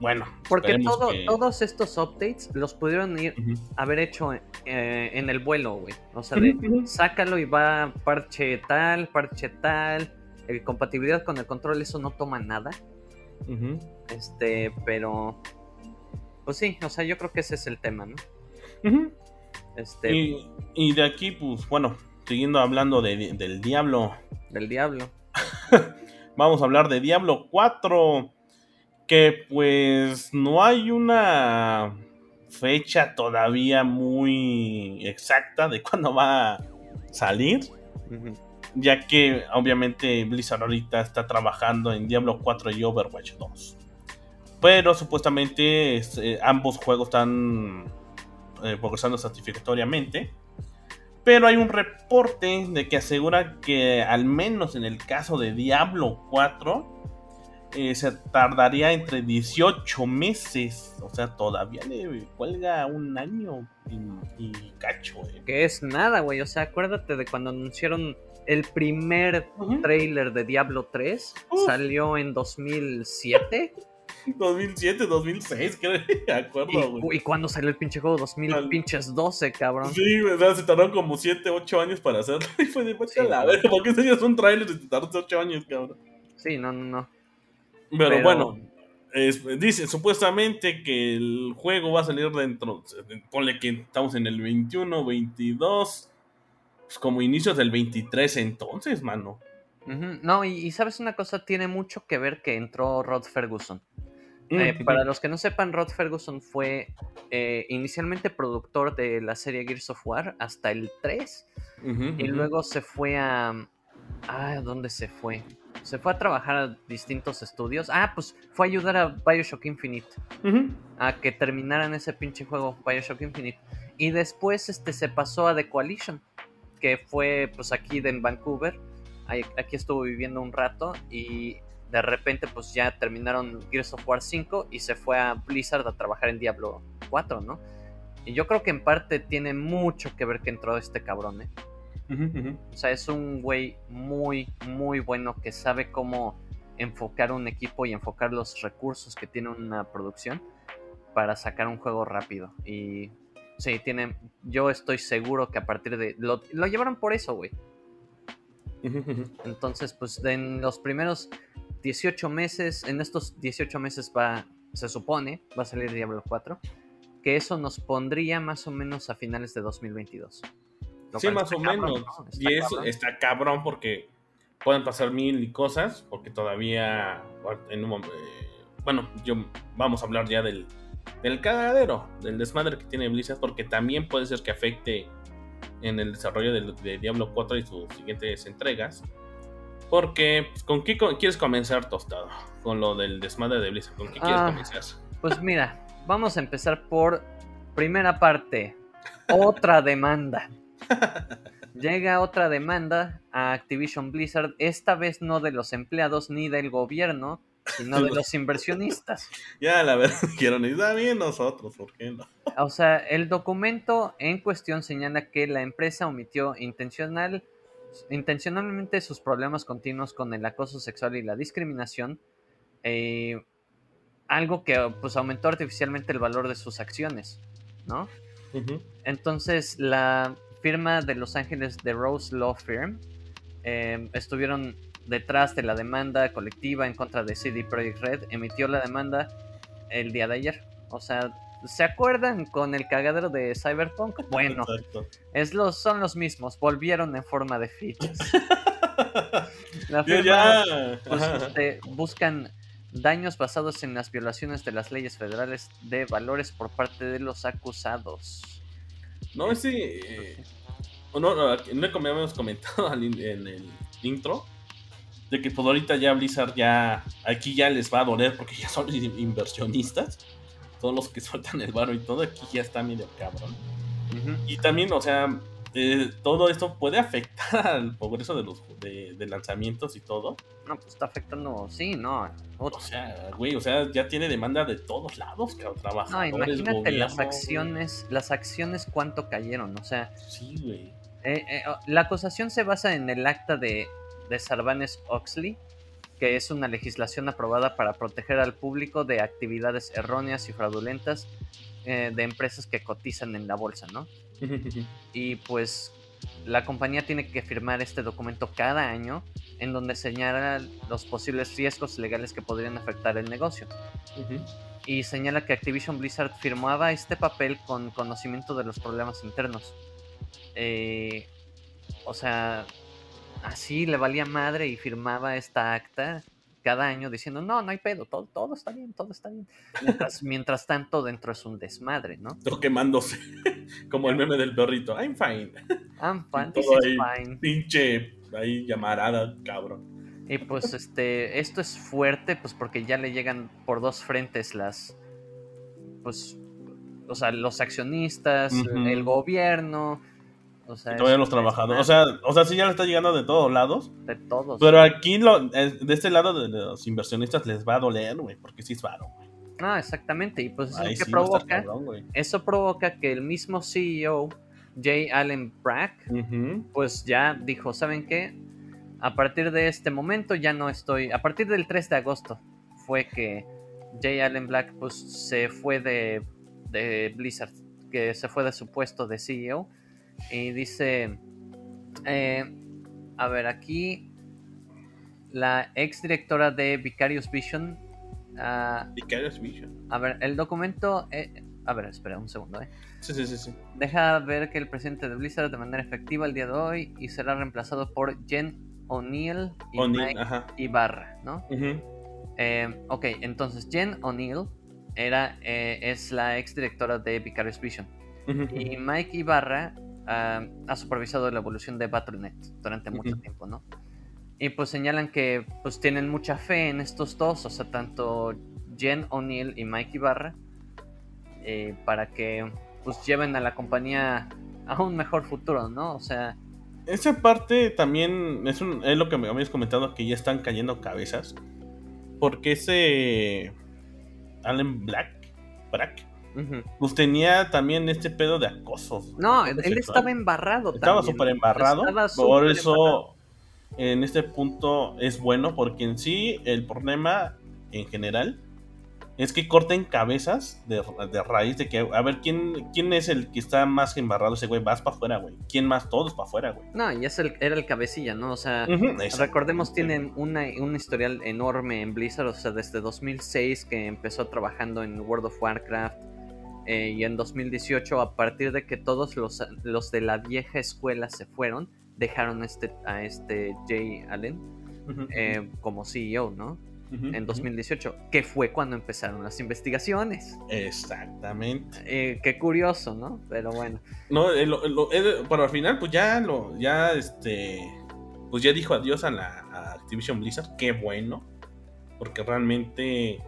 bueno. Porque todo- que- todos estos updates los pudieron ir, Ujú. haber hecho eh, en el vuelo, güey. O sea, de sácalo y va parche tal, parche tal. Eh, compatibilidad con el control, eso no toma nada. Este, pero. Pues sí, o sea, yo creo que ese es el tema, ¿no? Este, Y, y de aquí, pues bueno, siguiendo hablando de- del Diablo, del diablo. [laughs] vamos a hablar de Diablo 4. Que pues no hay una fecha todavía muy exacta de cuándo va a salir. Ujú. Ya que obviamente Blizzard ahorita está trabajando en Diablo 4 y Overwatch 2. Pero supuestamente este, ambos juegos están eh, progresando satisfactoriamente. Pero hay un reporte de que asegura que al menos en el caso de Diablo 4 eh, se tardaría entre 18 meses. O sea, todavía le cuelga un año y, y cacho. eh. Que es nada, güey. O sea, acuérdate de cuando anunciaron el primer Ujú. trailer de Diablo 3. Uf. Salió en 2007. 2007, 2006, creo, [laughs] me acuerdo, güey. Y, y cuando salió el pinche juego, 2000 Al- pinches 12, cabrón. Sí, o sea, se tardaron como 7, 8 años para hacerlo. [laughs] Y fue de Sí, "Vete a la verga, ¿por qué enseñas un trailer y te tardas 8 años, cabrón? Sí, no, no, no. Pero, bueno, dice supuestamente que el juego va a salir dentro, ponle que estamos en el 21, 22, pues como inicios del 23 entonces, mano. No, y, sabes una cosa, tiene mucho que ver que entró Rod Ferguson. Eh, para los que no sepan, Rod Ferguson fue eh, inicialmente productor de la serie Gears of War hasta el 3 y luego se fue a... Ah, ¿dónde se fue? Se fue a trabajar a distintos estudios. Ah, pues fue a ayudar a Bioshock Infinite. A que terminaran ese pinche juego, Bioshock Infinite. Y después este, se pasó a The Coalition, que fue pues aquí de, en Vancouver. Aquí estuvo viviendo un rato y de repente pues ya terminaron Gears of War 5 y se fue a Blizzard a trabajar en Diablo 4, ¿no? Y yo creo que en parte tiene mucho que ver que entró este cabrón, ¿eh? O sea, es un güey muy, muy bueno que sabe cómo enfocar un equipo y enfocar los recursos que tiene una producción para sacar un juego rápido. Y sí, tiene, yo estoy seguro que a partir de... Lo, lo llevaron por eso, güey. [laughs] Entonces, pues en los primeros 18 meses, en estos 18 meses va, se supone, va a salir Diablo 4, que eso nos pondría más o menos a finales de 2022. Sí, más o menos. y eso está cabrón porque pueden pasar mil y cosas, porque todavía, en un, eh, bueno, yo vamos a hablar ya del, del cagadero, del desmadre que tiene Blizzard, porque también puede ser que afecte en el desarrollo de, de Diablo 4 y sus siguientes entregas. Porque, pues, ¿con qué quieres comenzar, Tostado? Con lo del desmadre de Blizzard. ¿Con qué quieres ah, comenzar? Pues mira, vamos a empezar por primera parte. Otra demanda. Llega otra demanda a Activision Blizzard, esta vez no de los empleados ni del gobierno, sino de los inversionistas. [laughs] Ya, la verdad, [laughs] quiero ni bien nosotros, ¿por qué no? [laughs] O sea, el documento en cuestión señala que la empresa omitió intencional intencionalmente sus problemas continuos con el acoso sexual y la discriminación, eh, algo que pues aumentó artificialmente el valor de sus acciones, ¿no? Entonces la firma de Los Ángeles de Rose Law Firm eh, estuvieron detrás de la demanda colectiva en contra de CD Projekt Red, emitió la demanda el día de ayer, o sea, ¿Se acuerdan con el cagadero de Cyberpunk? Bueno, es los, son los mismos, volvieron en forma de fichas. La firma, pues, este, buscan daños basados en las violaciones de las leyes federales de valores por parte de los acusados. No. Eh, no, no, no habíamos comentado en el intro de que por ahorita ya Blizzard ya aquí ya les va a doler porque ya son inversionistas todos los que [laughs] sueltan el barro y todo, aquí ya está medio cabrón. Y también, o sea, eh, todo esto puede afectar [laughs] al progreso de los de, lanzamientos y todo. No, pues está afectando, sí, no. O sea, güey, o sea, ya tiene demanda de todos lados, que trabajadores, No, imagínate las acciones, las acciones cuánto cayeron, o sea. Sí, güey. Eh, eh, la acusación se basa en el acta de, de Sarbanes Oxley, que es una legislación aprobada para proteger al público de actividades erróneas y fraudulentas eh, de empresas que cotizan en la bolsa, ¿no? [laughs] y pues la compañía tiene que firmar este documento cada año en donde señala los posibles riesgos legales que podrían afectar el negocio. Y señala que Activision Blizzard firmaba este papel con conocimiento de los problemas internos. Eh, o sea, así le valía madre y firmaba esta acta cada año diciendo, no, no hay pedo, todo, todo está bien, todo está bien. Mientras, [laughs] tanto, dentro es un desmadre, ¿no? Todo quemándose, [laughs] como el meme del perrito, I'm fine. I'm [laughs] fine, todo ahí, fine. Pinche, ahí llamarada, cabrón. Y pues este, esto es fuerte, pues porque ya le llegan por dos frentes las, pues, o sea, los accionistas, el gobierno, o sea, todavía los trabajadores. O sea, o sea, sí ya le está llegando de todos lados. De todos. Pero aquí, lo, de este lado de los inversionistas les va a doler, güey, porque sí es varo, güey. Ah, exactamente. Y pues eso que provoca. eso provoca que el mismo CEO, Jay Allen Brack, pues ya dijo: ¿Saben qué? A partir de este momento ya no estoy. A partir del 3 de agosto fue que Jay Allen Black pues se fue de, de Blizzard, que se fue de su puesto de CEO y dice, eh, a ver, aquí la ex directora de Vicarious Vision Ah, Vicarious Vision. a ver, el documento. eh, a ver, espera un segundo, ¿eh? Sí, sí, sí, sí. Deja ver que el presidente de Blizzard de manera efectiva el día de hoy y será reemplazado por Jen O'Neill y Mike. Ibarra, ¿no? Eh, ok, entonces Jen O'Neill era, eh, es la ex directora de Vicarious Vision y Mike Ibarra ah, ha supervisado la evolución de Battle.net durante mucho tiempo, ¿no? Y pues señalan que pues tienen mucha fe en estos dos, o sea, tanto Jen O'Neill y Mike Ibarra, eh, para que pues lleven a la compañía a un mejor futuro, ¿no? O sea, Esa parte también es, un, es lo que me habías comentado, que ya están cayendo cabezas. Porque ese Alan Black, Pues tenía también este pedo de acoso. no, acoso él sexual. estaba embarrado. Estaba súper embarrado. Estaba por eso, embarrado. en este punto es bueno, porque en sí el problema en general es que corten cabezas de, de raíz de que, a ver, ¿quién, quién es el que está más embarrado ese güey? Vas para afuera, güey. ¿Quién más? Todos para afuera, güey. No, y es el, era el cabecilla, ¿no? O sea, recordemos, tienen una, un historial enorme en Blizzard, o sea, desde 2006 que empezó trabajando en World of Warcraft. Eh, y en 2018, a partir de que todos los, los de la vieja escuela se fueron, dejaron este, a este Jay Allen eh, como CEO, ¿no? ujú, En ujú. 2018, que fue cuando empezaron las investigaciones. Exactamente. Eh, qué curioso, ¿no? Pero bueno. No, lo- lo- pero al final, pues ya lo, ya este, pues ya dijo adiós a la a Activision Blizzard. Qué bueno, porque realmente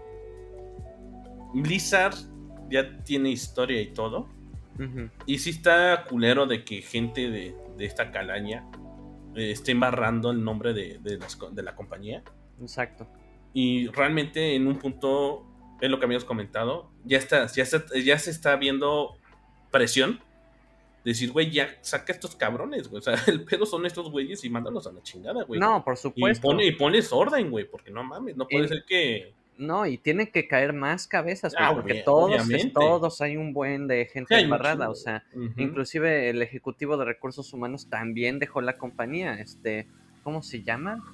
Blizzard ya tiene historia y todo. Y sí está culero de que gente de, de esta calaña eh, esté embarrando el nombre de, de las de la compañía. Exacto. Y realmente en un punto, es lo que habíamos comentado, ya, está, ya, está- ya se está viendo presión. Decir, güey, ya saca estos cabrones, güey. O sea, [laughs] el pedo son estos güeyes y mándalos a la chingada, güey. No, por y, supuesto. pone, y pones orden, güey, porque no mames, no puede Y- ser que... No, y tienen que caer más cabezas, güey, Ah, porque obvia- todos, obviamente. todos hay un buen de gente embarrada, o sea, inclusive el ejecutivo de recursos humanos también dejó la compañía, este, ¿cómo se llama?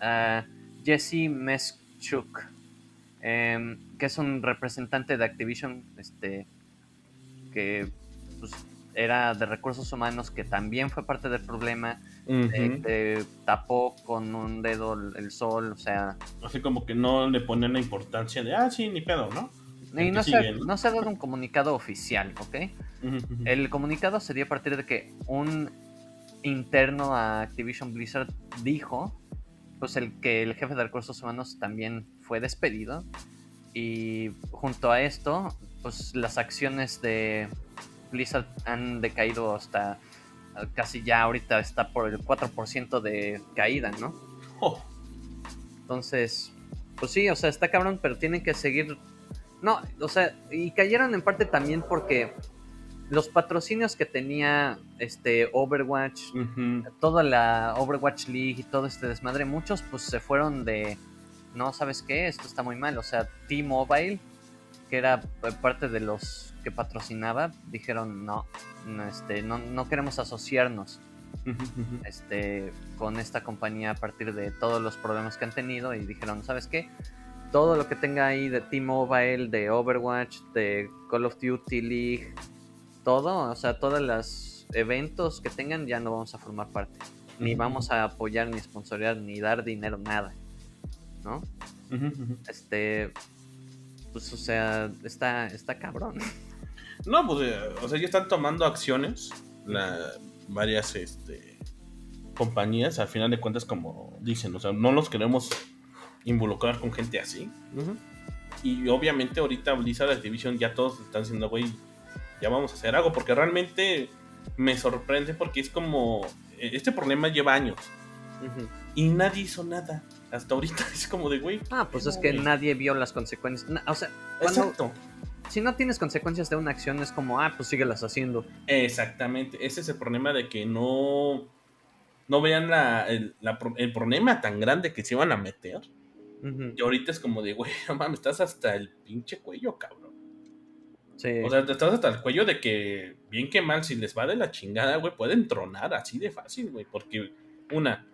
Ah, Jesse Meschuk, em, que es un representante de Activision, este, que pues, era de recursos humanos, que también fue parte del problema, eh, que tapó con un dedo el- sol, o sea, Así como que no le ponen la importancia de, ah, sí, ni pedo, ¿no? y no, se, sigue, ¿no? no se ha dado un comunicado oficial, ¿ok? El comunicado se dio a partir de que un interno a Activision Blizzard dijo pues el que el jefe de recursos humanos también fue despedido y junto a esto pues las acciones de Blizzard han decaído hasta casi ya ahorita está por el 4% de caída, ¿no? Oh, Entonces, pues sí, o sea, está cabrón, pero tienen que seguir. No, o sea, y cayeron en parte también porque los patrocinios que tenía este Overwatch, toda la Overwatch League y todo este desmadre, muchos pues se fueron de. No, ¿sabes qué? Esto está muy mal. O sea, T-Mobile, que era eh, parte de los que patrocinaba, dijeron no, no, este, no, no queremos asociarnos este, con esta compañía a partir de todos los problemas que han tenido y dijeron, ¿sabes qué? Todo lo que tenga ahí de T-Mobile, de Overwatch, de Call of Duty League, todo, o sea, todos los eventos que tengan ya no vamos a formar parte. Ni vamos a apoyar, ni sponsorear, ni dar dinero, nada. ¿No? Este, pues, o sea, está, está cabrón. No, pues, eh, o sea, ya están tomando acciones la, varias este, compañías, al final de cuentas, como dicen, o sea, no los queremos involucrar con gente así. Y obviamente ahorita Blizzard Activision ya todos están diciendo, güey, ya vamos a hacer algo, porque realmente me sorprende porque es como, eh, este problema lleva años y nadie hizo nada. Hasta ahorita [laughs] es como de, güey. Ah, pues es que güey. nadie vio las consecuencias. O sea, cuando, Exacto. si no tienes consecuencias de una acción, es como, ah, pues síguelas haciendo. Exactamente, ese es el problema de que no, no vean la, el, la el problema tan grande que se iban a meter. Y ahorita es como de, güey, [laughs] no mames, estás hasta el pinche cuello, cabrón. Sí. O sea, te estás hasta el cuello de que, bien que mal, si les va de la chingada, güey, pueden tronar así de fácil, güey. Porque, una,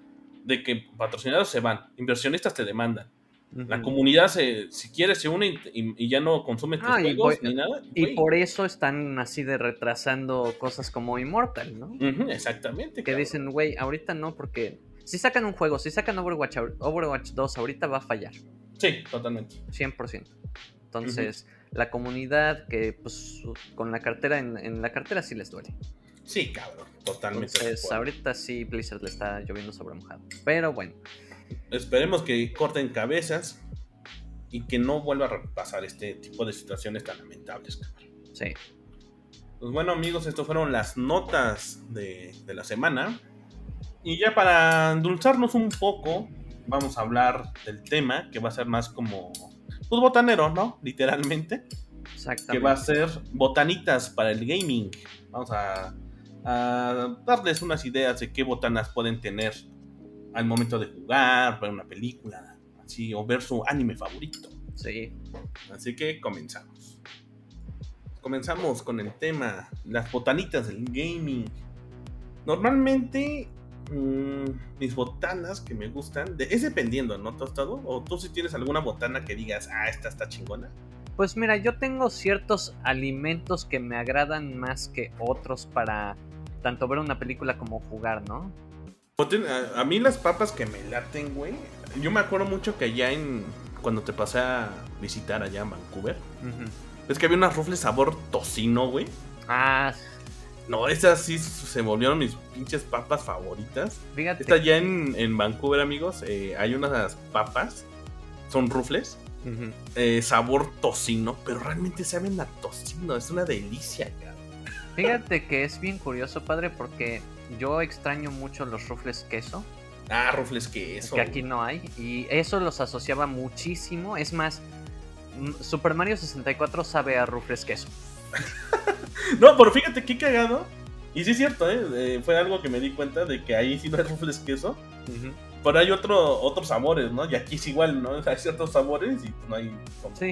de que patrocinados se van, inversionistas te demandan. La comunidad, se, si quiere, se une y, ya no consume tus ah, juegos ni nada. Y por eso están así de retrasando cosas como Immortal, ¿no? exactamente. Que dicen, güey, ahorita no, porque si sacan un juego, si sacan Overwatch, Overwatch 2, ahorita va a fallar. Sí, totalmente. 100%. Entonces, la comunidad que, pues, con la cartera, en, la cartera sí les duele. Sí, cabrón, totalmente. Entonces, ahorita sí Blizzard le está lloviendo sobre mojado. Pero bueno. Esperemos que corten cabezas y que no vuelva a pasar este tipo de situaciones tan lamentables, cabrón. Sí. Pues bueno, amigos, estas fueron las notas de, de la semana. Y ya para endulzarnos un poco, vamos a hablar del tema que va a ser más como pues botanero, ¿no? Literalmente. Exactamente. Que va a ser botanitas para el gaming. Vamos a, darles unas ideas de qué botanas pueden tener al momento de jugar, ver una película, así, o ver su anime favorito. Sí. Así que comenzamos. Comenzamos con el tema, las botanitas del gaming. Normalmente Mm, mis botanas que me gustan, es dependiendo, ¿no, Tostado? ¿O tú si tienes alguna botana que digas, ah, esta está chingona? Pues mira, yo tengo ciertos alimentos que me agradan más que otros para tanto ver una película como jugar, ¿no? A, mí las papas que me laten, güey. Yo me acuerdo mucho que allá en. Cuando te pasé a visitar allá en Vancouver. Es que había unas rufles sabor tocino, güey. Ah, no, esas sí se volvieron mis pinches papas favoritas. Fíjate. Está ya en, Vancouver, amigos. Eh, hay unas papas. Son rufles. Eh, sabor tocino. Pero realmente saben a tocino. Es una delicia, cabrón. Fíjate que es bien curioso, padre, porque yo extraño mucho los rufles queso. Ah, rufles queso. Que aquí no hay. Y eso los asociaba muchísimo. Es más, Super Mario 64 sabe a rufles queso. [laughs] no, pero fíjate qué cagado. Y sí es cierto, ¿eh? fue algo que me di cuenta de que ahí sí no hay rufles queso. Pero hay otro, otros sabores, ¿no? Y aquí es igual, ¿no? [laughs] Hay ciertos sabores y no hay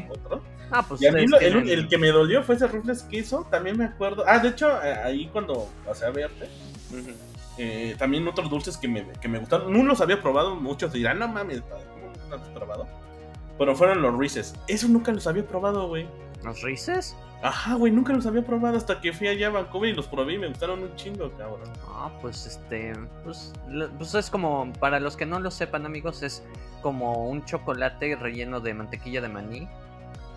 otro. Ah, pues y a mí el, que me dolió fue ese rufles queso. También me acuerdo. Ah, de hecho, eh, ahí cuando pasé a verte. Eh, también otros dulces que me, que me gustaron. No los había probado, muchos dirán, no mames, ¿cómo no los has probado? Pero fueron los Reese's. Eso nunca los había probado, güey. ¿Los Reese's? Ajá, güey, nunca los había probado hasta que fui allá a Vancouver y los probé y me gustaron un chingo, cabrón. Ah, pues este, pues, pues, es como, para los que no lo sepan, amigos, es como un chocolate relleno de mantequilla de maní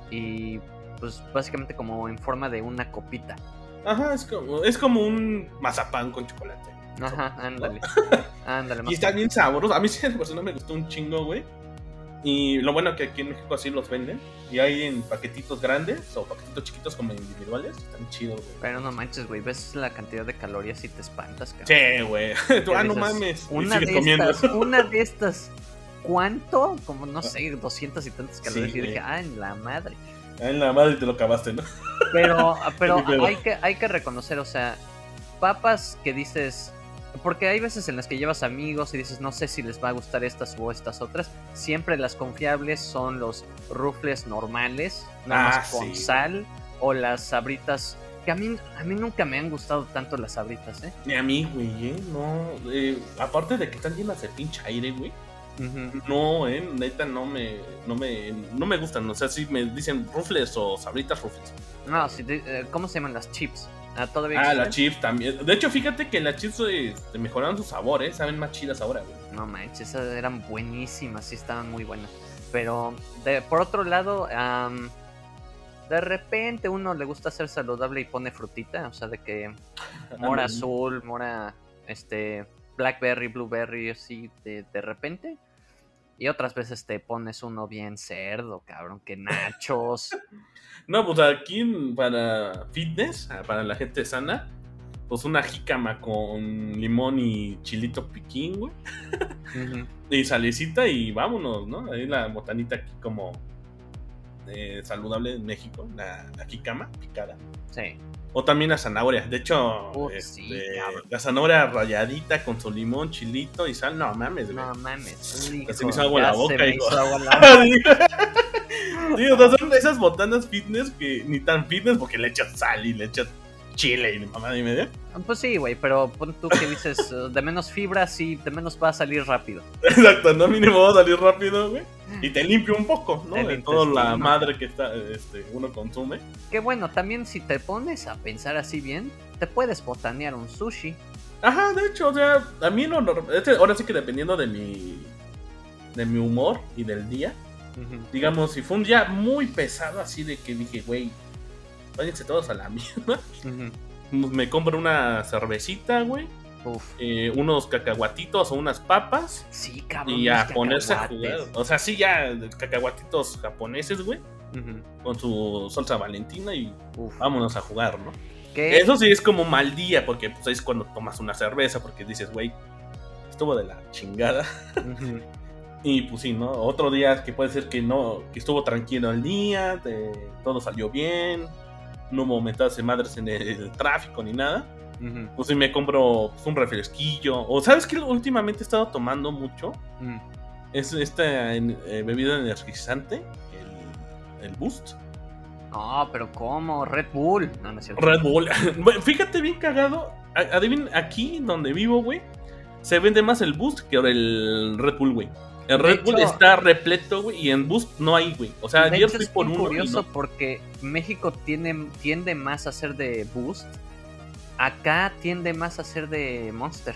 y pues básicamente como en forma de una copita. Ajá, es como, es como un mazapán con chocolate. Ajá, ándale. [laughs] ándale. y está bien sabroso. A mí sí, persona me gustó un chingo, güey. Y lo bueno que aquí en México así los venden. Y hay en paquetitos grandes o paquetitos chiquitos como individuales. Están chidos, güey. Pero no manches, güey. Ves la cantidad de calorías y te espantas, cabrón. Sí, güey. [laughs] ah, no mames. Una de, estas, [laughs] una de estas. ¿Cuánto? Como no sé, 200 y tantas calorías. y dije, ah, en la madre. Ah, en la madre te lo acabaste, ¿no? Pero, [laughs] pero hay, que, hay que reconocer, o sea, papas que dices, porque hay veces en las que llevas amigos y dices, no sé si les va a gustar estas o estas otras. Siempre las confiables son los rufles normales, nada más ah, con sal, o las sabritas. Que a mí, a mí nunca me han gustado tanto las sabritas, ¿eh? Ni a mí, güey, ¿eh? No. Eh, aparte de que están llenas de pinche aire, güey. No, eh, neta no me, no me, no me gustan. O sea, si me dicen rufles o sabritas rufles. No, si eh, ¿cómo se llaman las chips? Ah, todavía ah la chips también. De hecho, fíjate que las chips este, mejoraron sus sabores, saben más chidas ahora, güey. No manches, esas eran buenísimas, sí estaban muy buenas. Pero de, por otro lado, de repente uno le gusta ser saludable y pone frutita, o sea, de que [laughs] mora azul, mora este blackberry, blueberry, así de, de repente. Y otras veces te pones uno bien cerdo, cabrón, que nachos. [laughs] No, pues aquí para fitness, ah, para la gente sana, pues una jícama con limón y chilito piquín, güey. y salecita y vámonos, ¿no? Ahí la botanita aquí como eh, saludable en México, la, la jícama picada. Sí. O también la zanahoria. De hecho, este, la zanahoria rayadita con su limón, chilito y sal. No mames, güey. No mames. se me hizo agua en la boca. Se hizo agua la [laughs] boca. son esas botanas fitness que ni tan fitness porque le echas sal y le echas chile y mamá y media. Pues sí, güey, pero pon tú que dices [laughs] de menos fibra, sí, de menos va a salir rápido. Exacto, no mínimo va a salir rápido, güey. Y te limpia un poco, ¿no? El De toda la madre que está, este, uno consume. Que bueno, también si te pones a pensar así bien, te puedes botanear un sushi. Ajá, de hecho, o sea, a mí lo normal. este, ahora sí que dependiendo de mi. de mi humor y del día. Digamos, si fue un día muy pesado, así de que dije, güey, váyanse todos a la [laughs] mierda. Ujú. Me compro una cervecita, güey. Eh, unos cacahuatitos o unas papas. Sí, cabrón. Y a ponerse a jugar. O sea, sí, ya cacahuatitos japoneses, güey. Con su salsa valentina y Uf. vámonos a jugar, ¿no? ¿Qué? Eso sí es como mal día, porque pues es cuando tomas una cerveza, porque dices, güey, estuvo de la chingada. [laughs] Y pues sí, ¿no? Otro día que puede ser que no, que estuvo tranquilo el día, te- todo salió bien, no hubo mentadas de madres en el, tráfico ni nada. Pues sí me compro pues, un refresquillo. O sabes que últimamente he estado tomando mucho. Mm. Es esta en- eh, bebida energizante, el, el Boost. No, pero ¿cómo? Red Bull. No, no es cierto. Red Bull. [laughs] Bueno, Fíjate bien cagado. A- Adivin, aquí donde vivo, güey, se vende más el Boost que el Red Bull, güey. El De Red Bull hecho- está repleto, güey, y en Boost no hay, güey. O sea, ayer fui es por uno y curioso no. porque México tiene, tiende más a ser de Boost. Acá tiende más a ser de Monster.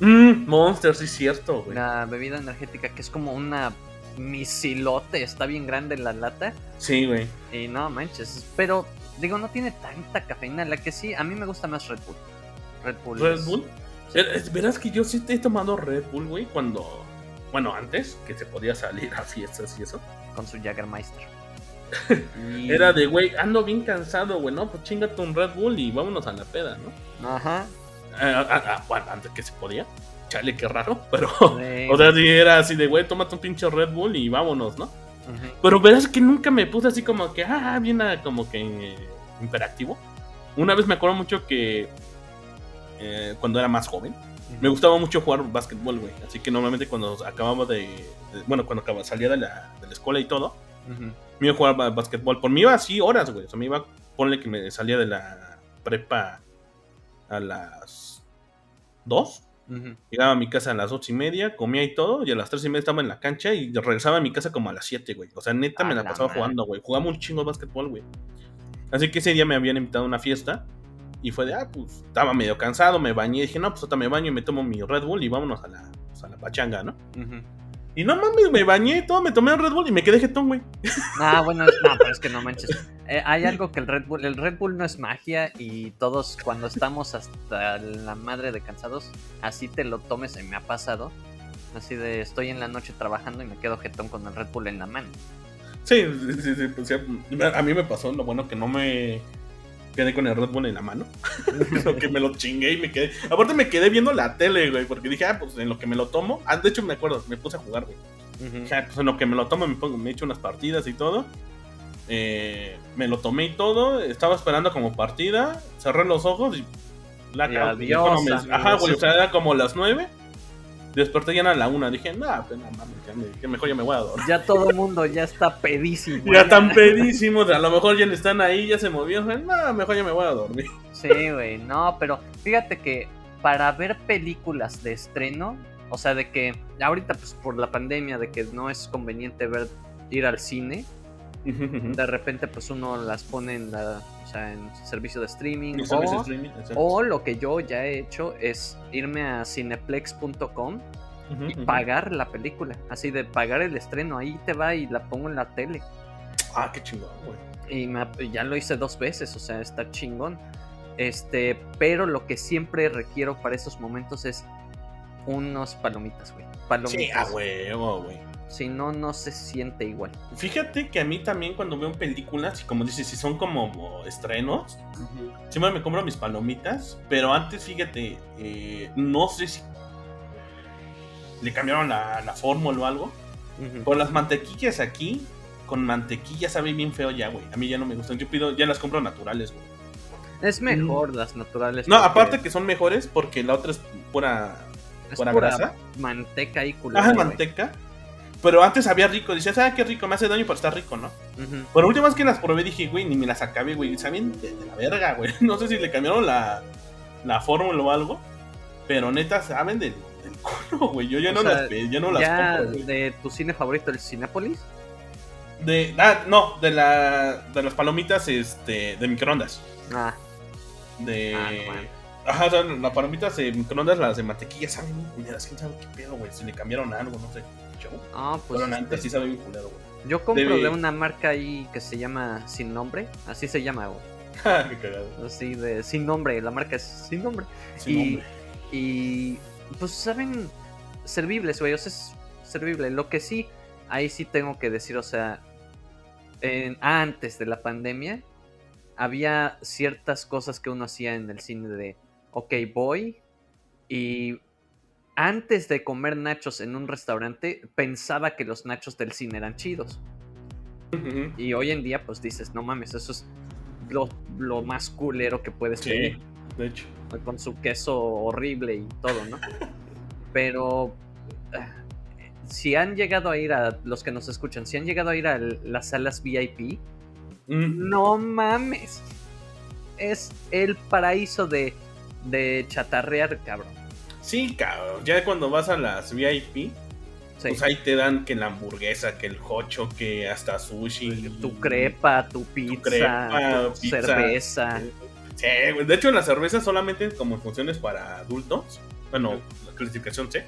Mm, Monster, sí es cierto, güey. La bebida energética que es como una misilote. Está bien grande la lata. Sí, güey. Y no manches. Pero digo, no tiene tanta cafeína. La que sí, a mí me gusta más Red Bull. Red Bull. Red es- Bull. Ver- es- Verás que yo sí te he tomado Red Bull, güey, cuando. Bueno, antes, que se podía salir a fiestas y eso. Con su Jaggermeister. Y- Era de, güey, ando bien cansado, güey, no, pues chingate un Red Bull y vámonos a la peda, ¿no? Ajá. Ah, ah, ah, bueno, antes que se podía. Chale, qué raro, [laughs] pero. Sí. O sea, sí era así de, güey, tómate un pinche Red Bull y vámonos, ¿no? Ujú. Pero verás que nunca me puse así como que, ah, bien como que imperativo. Una vez me acuerdo mucho que eh, cuando era más joven, me gustaba mucho jugar básquetbol, güey. Así que normalmente cuando acababa de, de- bueno, cuando acababa, salía de la, de la escuela y todo, Ujú. Me iba a jugar. Por mí iba así horas, güey. O sea, me iba, ponle que me salía de la prepa a las 2. Ujú. Llegaba a mi casa a las ocho y media, comía y todo, y a las tres y media estaba en la cancha y regresaba a mi casa como a las 7, güey. O sea, neta A me la la pasaba jugando, güey. Jugaba un chingo de básquetbol, güey. Así que ese día me habían invitado a una fiesta y fue de, ah, pues estaba medio cansado, me bañé. Dije, no, pues ahorita me baño y me tomo mi Red Bull y vámonos a la, pues, a la pachanga, ¿no? Ujú. Y no mames, me bañé y todo, me tomé un Red Bull y me quedé jetón, güey. Ah, bueno, no, pero es que no manches. Eh, hay algo que el Red Bull, el Red Bull no es magia y todos cuando estamos hasta la madre de cansados, así te lo tomes, y me ha pasado. Así de estoy en la noche trabajando y me quedo jetón con el Red Bull en la mano. Sí, sí, sí, sí, pues, sí, a mí me pasó lo bueno que no me quedé con el Red Bull en la mano. [laughs] Lo que me lo chingué y me quedé. Aparte me quedé viendo la tele, güey, porque dije, ah, pues en lo que me lo tomo. Ah, de hecho me acuerdo, me puse a jugar, güey. Ujú. Dije, ah, pues en lo que me lo tomo me pongo, me echo unas partidas y todo. Eh, me lo tomé y todo. Estaba esperando como partida. Cerré los ojos y. La Y adiós, me-. Ajá, güey, o sea, era como las nueve. Desperté ya a la una. Dije, nah, pues no mames, ya me- que mejor ya me voy a dormir. Ya todo el mundo ya está pedísimo. Ya tan pedísimos, a lo mejor ya están ahí, ya se movió. No, mejor ya me voy a dormir. Sí, güey, no, pero fíjate que para ver películas de estreno, o sea, de que ahorita pues por la pandemia, de que no es conveniente ver ir al cine, de repente pues uno las pone en la, sea, en servicio de streaming Mi servicio de o, streaming, o lo que yo ya he hecho es irme a cineplex.com Ujú, y ujú. pagar la película, así de pagar el estreno, ahí te va y la pongo en la tele. Ah, qué chingón, güey. Y me ya lo hice dos veces, o sea, está chingón. Este, pero lo que siempre requiero para esos momentos es unos palomitas, güey. Palomitas. Sí, a huevo, güey. Si no, no se siente igual. Fíjate que a mí también cuando veo películas, y como dices, si son como estrenos, siempre me compro mis palomitas, pero antes, fíjate, eh, no sé si le cambiaron la, la fórmula o algo, Ujú. Con las mantequillas aquí, con mantequilla sabe bien feo ya, güey. A mí ya no me gustan. Yo pido, ya las compro naturales, güey. Es mejor las naturales. No, porque aparte que son mejores porque la otra es pura, es pura pura grasa. manteca y culera. Ajá, manteca. Pero antes había rico, dice, ¿sabes qué rico? Me hace daño, pero está rico, ¿no? Ujú. Por última vez que las probé dije, güey, ni me las acabé, güey. Saben de, de la verga, güey. [laughs] No sé si le cambiaron la, la fórmula o algo. Pero neta, saben del, del culo, güey. Yo ya O no sea, las yo no las ya compro, güey. de tu cine favorito, el Cinépolis. De, ah, no, de la de las palomitas este de microondas. Ah, De Ah, no. Ajá, o sea, las palomitas de microondas, las de mantequilla saben culeras, quién sabe qué pedo, güey, si le cambiaron algo, no sé. Show. ah, pues este, antes sí sabe bien culero, güey. yo compro debe- de una marca ahí que se llama Sin Nombre, así se llama, güey. [laughs] qué cagado. Así de Sin Nombre, la marca es Sin Nombre. Sin y, nombre. y pues saben servibles, güey, o sea, es servible. Lo que sí, ahí sí tengo que decir, o sea, en- antes de la pandemia, había ciertas cosas que uno hacía en el cine de, ok, voy y antes de comer nachos en un restaurante, pensaba que los nachos del cine eran chidos. Y hoy en día, pues dices, no mames, eso es lo, lo más culero que puedes Sí, de hecho. con su queso horrible y todo, ¿no? Pero ah, si han llegado a ir a los que nos escuchan, si han llegado a ir a las salas VIP, Mm. no mames. Es el paraíso de, de chatarrear, cabrón. Sí, cabrón. Ya cuando vas a las VIP, Sí. pues ahí te dan que la hamburguesa, que el hocho, que hasta sushi. tu crepa, tu pizza, crepa, tu pizza. cerveza. Sí, güey. De hecho, la cerveza solamente como funciones para adultos. Bueno, la clasificación C.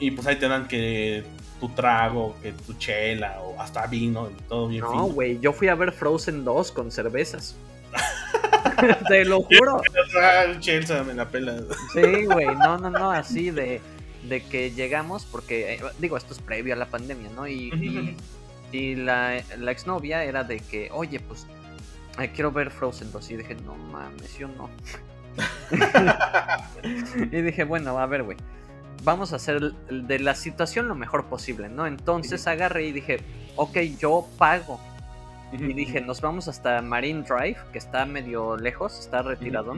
Y pues ahí te dan que tu trago, que tu chela o hasta vino, y todo bien No, güey, yo fui a ver Frozen 2 con cervezas. [laughs] [laughs] Te lo juro. [laughs] El Chelsea me la pela. Sí, güey, no, no, no, así de, de que llegamos, porque, eh, digo, esto es previo a la pandemia, ¿no? Y, y, y la, la exnovia era de que, oye, pues, eh, quiero ver Frozen 2. Y dije, no mames, yo no. [laughs] y dije, bueno, a ver, güey, vamos a hacer de la situación lo mejor posible, ¿no? Entonces agarré y dije, ok, yo pago. Y dije, nos vamos hasta Marine Drive, que está medio lejos, está retirado.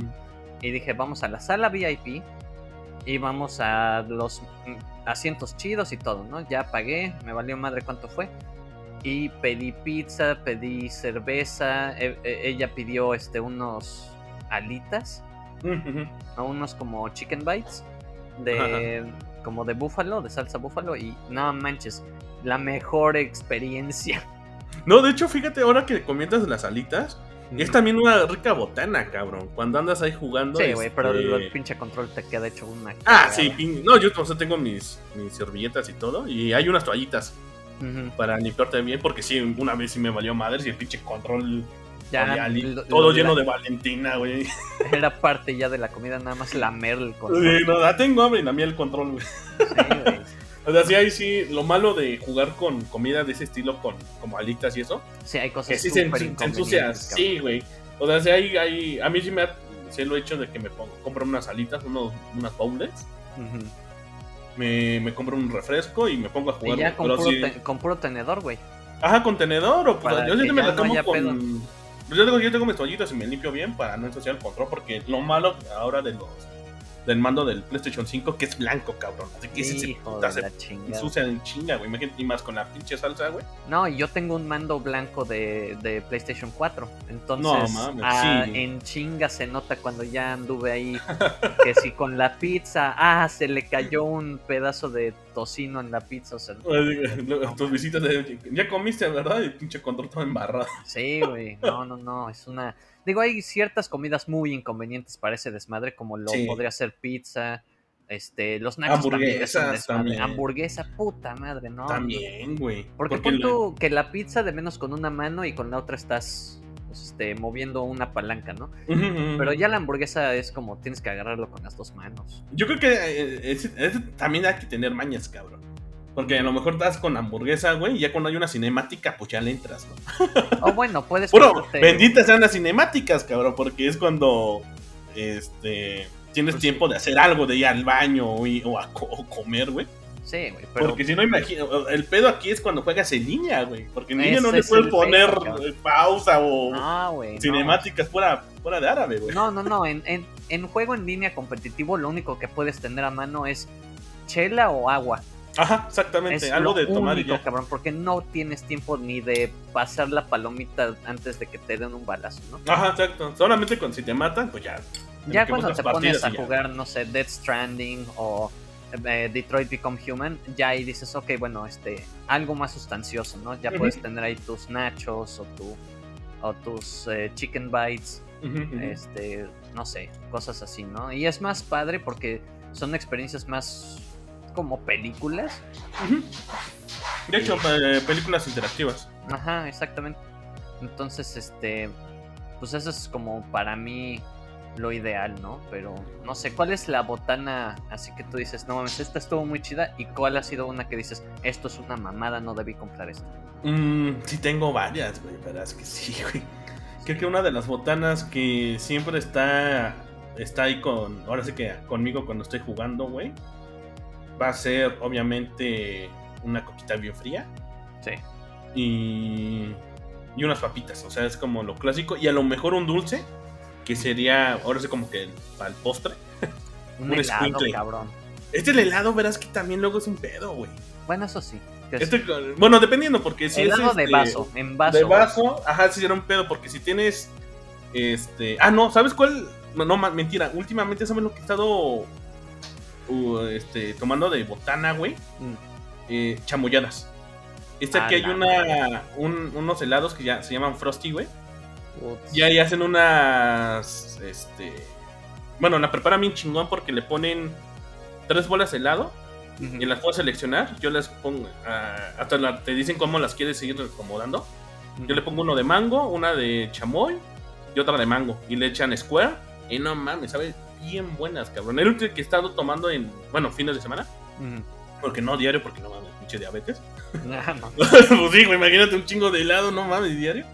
Y dije, vamos a la sala VIP y vamos a los mm, asientos chidos y todo, ¿no? Ya pagué, me valió madre cuánto fue. Y pedí pizza, pedí cerveza, e- e- ella pidió este unos alitas, unos como chicken bites de como de búfalo, de salsa búfalo y no manches, la mejor experiencia. No, de hecho, fíjate, ahora que comentas las alitas, es también una rica botana, cabrón. Cuando andas ahí jugando. Sí, güey, pero este, el pinche control te queda hecho una Ah, cagada. sí, pin- no, yo o sea, tengo mis, mis servilletas y todo. Y hay unas toallitas para limpiarte bien, porque sí, una vez sí me valió madre y el pinche control. Ya, lo- todo lo- lleno la- de Valentina, güey. [laughs] Era parte ya de la comida, nada más lamer el control. Sí, no, tengo hambre y a mí el control, güey. Sí, güey. O sea, sí, ahí sí, lo malo de jugar con comida de ese estilo, con como alitas y eso, Sí, hay cosas que sí se, súper se ensucia. inconvenientes, cabrón. Sí, güey. O sea, sí, hay, hay, a mí sí me ha, sí lo he hecho de que me pongo, compro unas alitas, unos, unas bowls, me, me compro un refresco y me pongo a jugar. Y ya con puro, sí- te- con puro tenedor, güey. Ajá, contenedor o pues, yo siempre me la tomo con. pues, Yo tengo, yo tengo mis toallitas y me limpio bien para no ensuciar el control, porque lo malo ahora de los del mando del PlayStation 5 que es blanco, cabrón. Así que ese se puta, ensucia en chinga, güey. Imagínate, y más con la pinche salsa, güey. No, y yo tengo un mando blanco de, de PlayStation 4. Entonces, No, mames, ah, sí. en chinga se nota cuando ya anduve ahí. [laughs] que si con la pizza, ah, se le cayó un pedazo de tocino en la pizza. O sea, Tus visitas de, ya comiste, ¿verdad? Y pinche control todo embarrado. Sí, güey. No, no, no. Es una. Digo, hay ciertas comidas muy inconvenientes para ese desmadre, como lo Sí. podría ser pizza. Este, los nachos Hamburguesas también. también. Hamburguesa, puta madre, no. También, güey. Porque, Porque pon la- tú que la pizza de menos con una mano y con la otra estás pues, este, moviendo una palanca, ¿no? Pero ya la hamburguesa es como tienes que agarrarlo con las dos manos. Yo creo que eh, ese- ese también hay que tener mañas, cabrón. Porque a lo mejor estás con hamburguesa, güey, y ya cuando hay una cinemática, pues ya le entras, ¿no? O bueno, puedes. [laughs] Cortarte- benditas sean las cinemáticas, cabrón, porque es cuando este tienes Pues tiempo de hacer algo, de ir al baño y- o a co- comer, güey. Sí, güey. Pero Porque si no, imagino, el pedo aquí es cuando juegas en línea, güey. Porque en línea no le es puedes poner pedo, eh, pausa o no, güey. no. cinemáticas fuera, fuera de árabe, güey. No, no, no. En, en, en juego en línea competitivo, lo único que puedes tener a mano es chela o agua. Ajá, exactamente. Es algo lo de tomar y único, ya. cabrón, porque no tienes tiempo ni de pasar la palomita antes de que te den un balazo, ¿no? Ajá, exacto. Solamente con si te matan, pues ya. Ya cuando te pones a y ya. jugar, no sé, Dead Stranding o eh, Detroit Become Human, ya ahí dices, ok, bueno, este, algo más sustancioso, ¿no? Ya puedes tener ahí tus nachos o tu o tus eh, chicken bites, este, no sé, cosas así, ¿no? Y es más padre porque son experiencias más como películas. De hecho, eh, películas interactivas. Ajá, exactamente. Entonces, este, pues eso es como para mí lo ideal, ¿no? Pero no sé, ¿cuál es la botana así que tú dices, no mames, esta estuvo muy chida? ¿Y cuál ha sido una que dices, esto es una mamada, no debí comprar esto? Mm, sí tengo varias, güey, pero es que sí, [laughs] güey. Creo que una de las botanas que siempre está está ahí con, ahora sí que conmigo cuando estoy jugando, güey, va a ser obviamente una coquita bien fría Sí. y y unas papitas, o sea, es como lo clásico y a lo mejor un dulce que sería ahora sí como que para el postre. Un, Un helado, cabrón. Este el helado verás que también luego es un pedo, güey. Bueno, eso sí. Este, bueno, dependiendo porque si es helado de este, vaso, en vaso. de vaso, ajá, sí era un pedo, porque si tienes. Este. Ah, no, ¿sabes cuál? No, no, mentira. Últimamente, ¿sabes lo que he estado uh, este, tomando de botana, güey? Mm. Eh, chamoyadas. Este aquí hay una, un- unos helados que ya se llaman Frosty, güey. Y ahí hacen unas. Este. Bueno, la preparan bien chingón porque le ponen tres bolas de helado y las puedo seleccionar. Yo las pongo. ah, hasta la- te dicen cómo las quieres seguir acomodando. Yo le pongo uno de mango, una de chamoy y otra de mango. Y le echan square. Y no mames, sabe bien buenas, cabrón. El último que he estado tomando en, bueno, fines de semana. Porque no diario, porque no mames, pinche diabetes. [laughs] Ah, [laughs] pues sí, imagínate un chingo de helado, no mames, diario.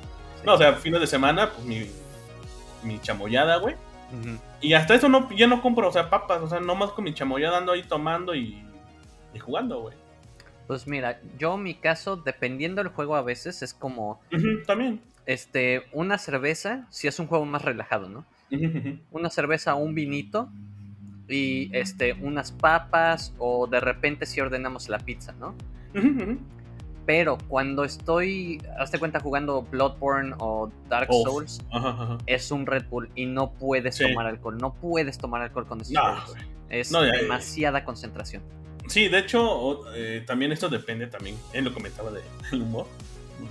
No, o sea, fines de semana, pues mi, mi chamoyada, güey. Y hasta eso no, ya no compro, o sea, papas, o sea, nomás con mi chamoyada ando ahí tomando y, y jugando, güey. Pues mira, yo mi caso, dependiendo del juego a veces, es como también. este una cerveza, si es un juego más relajado, ¿no? Una cerveza, un vinito y este unas papas o de repente si ordenamos la pizza, ¿no? Pero cuando estoy, hazte cuenta jugando Bloodborne o Dark. Souls, Ajá, ajá. es un Red Bull y no puedes Sí. tomar alcohol, no puedes tomar alcohol con esos No. Es No, demasiada concentración. Sí, de hecho, eh, también esto depende también, él lo comentaba de- [laughs] del humor.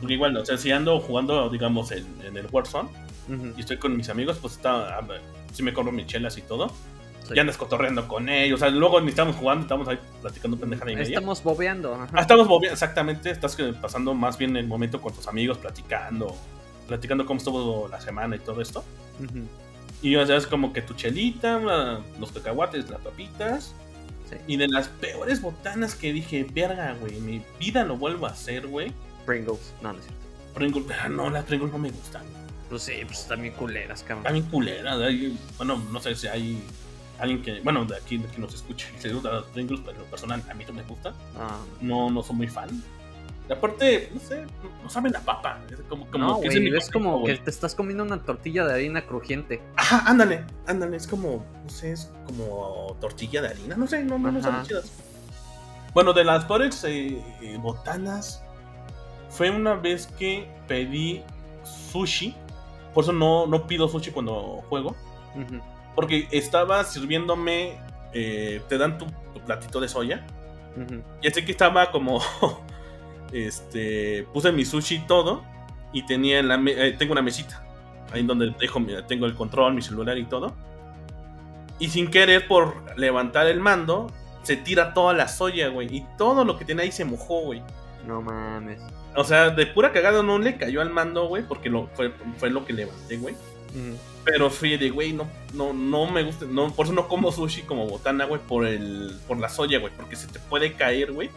Porque igual, o sea, si ando jugando, digamos, en, en el Warzone Ujú. y estoy con mis amigos, pues está, si me corro mis chelas y todo, Sí. ya andas cotorreando con ellos, o sea, luego ni estamos jugando, estamos ahí platicando pendejada y media. Estamos bobeando. ajá. Ah, estamos moviendo, exactamente, estás pasando más bien el momento con tus amigos, platicando, platicando cómo estuvo la semana y todo esto. Ujú. Y o sea, es como que tu chelita, los cacahuates, las papitas. Sí. Y de las peores botanas que dije, verga, güey, mi vida lo vuelvo a hacer, güey. Pringles. No, no es cierto. Pringles, ah, no, las Pringles no me gustan. Pues sí, pues también culeras, cabrón. Bien culeras. hay- bueno, no sé si hay alguien que, bueno, de aquí que nos escuche se gusta las Pringles, pero en lo personal a mí no me gusta. Ah, No, no soy muy fan. Y aparte, no sé, no saben a papa. Es como, como no, que es como que te estás comiendo una tortilla de harina crujiente. Ajá, ándale, ándale, es como, no sé, es como tortilla de harina, no sé, no, no, no chidas. Bueno, de las peores eh, eh, botanas, fue una vez que pedí sushi, por eso no, no pido sushi cuando juego, Ujú. Porque estaba sirviéndome, eh, te dan tu, tu platito de soya, y así que estaba como, [laughs] este, puse mi sushi y todo, y tenía la eh, tengo una mesita, ahí donde dejo, mi- tengo el control, mi celular y todo. Y sin querer, por levantar el mando, se tira toda la soya, güey. Y todo lo que tenía ahí se mojó, güey. No mames. O sea, de pura cagada no le cayó al mando, güey, porque lo, fue, fue lo que levanté, güey. Ujú. Pero fui de, güey, no, no, no me gusta, no, por eso no como sushi como botana, güey, por el, por la soya, güey, porque se te puede caer, güey,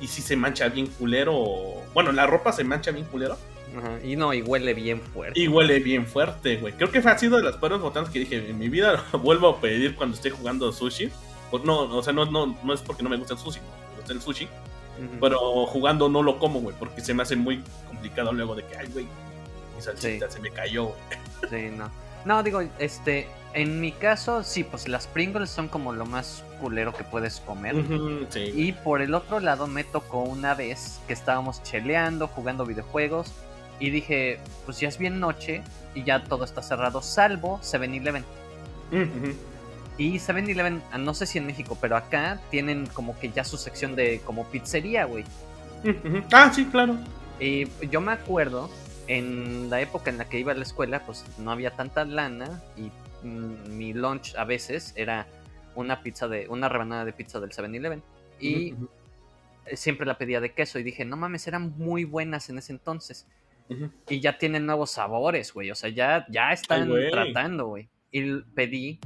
y si se mancha bien culero, o- bueno, la ropa se mancha bien culero, Ajá. Y no, y huele bien fuerte. y huele bien fuerte, güey. Creo que ha sido de las peores botanas que dije, en mi vida [laughs] vuelvo a pedir cuando esté jugando sushi, Pues no, o sea, no, no, no es porque no me gusta el sushi, me gusta el sushi, pero jugando no lo como, güey, porque se me hace muy complicado luego de que, ay, güey, mi salsita se me cayó, güey. Sí, no. No, digo, este, En mi caso, sí, pues las Pringles son como lo más culero que puedes comer. Sí. Y por el otro lado me tocó una vez que estábamos cheleando, jugando videojuegos. Y dije, pues ya es bien noche y ya todo está cerrado, salvo 7-Eleven. Ujú, Y 7-Eleven, ah, no sé si en México, pero acá tienen como que ya su sección de como pizzería, güey. Ah, sí, claro. Y yo me acuerdo, en la época en la que iba a la escuela, pues no había tanta lana y mm, mi lunch a veces era una pizza de, una rebanada de pizza del 7-Eleven. Y siempre la pedía de queso y dije, no mames, eran muy buenas en ese entonces. Y ya tienen nuevos sabores, güey. O sea, ya, ya están güey. tratando, güey. Y pedí,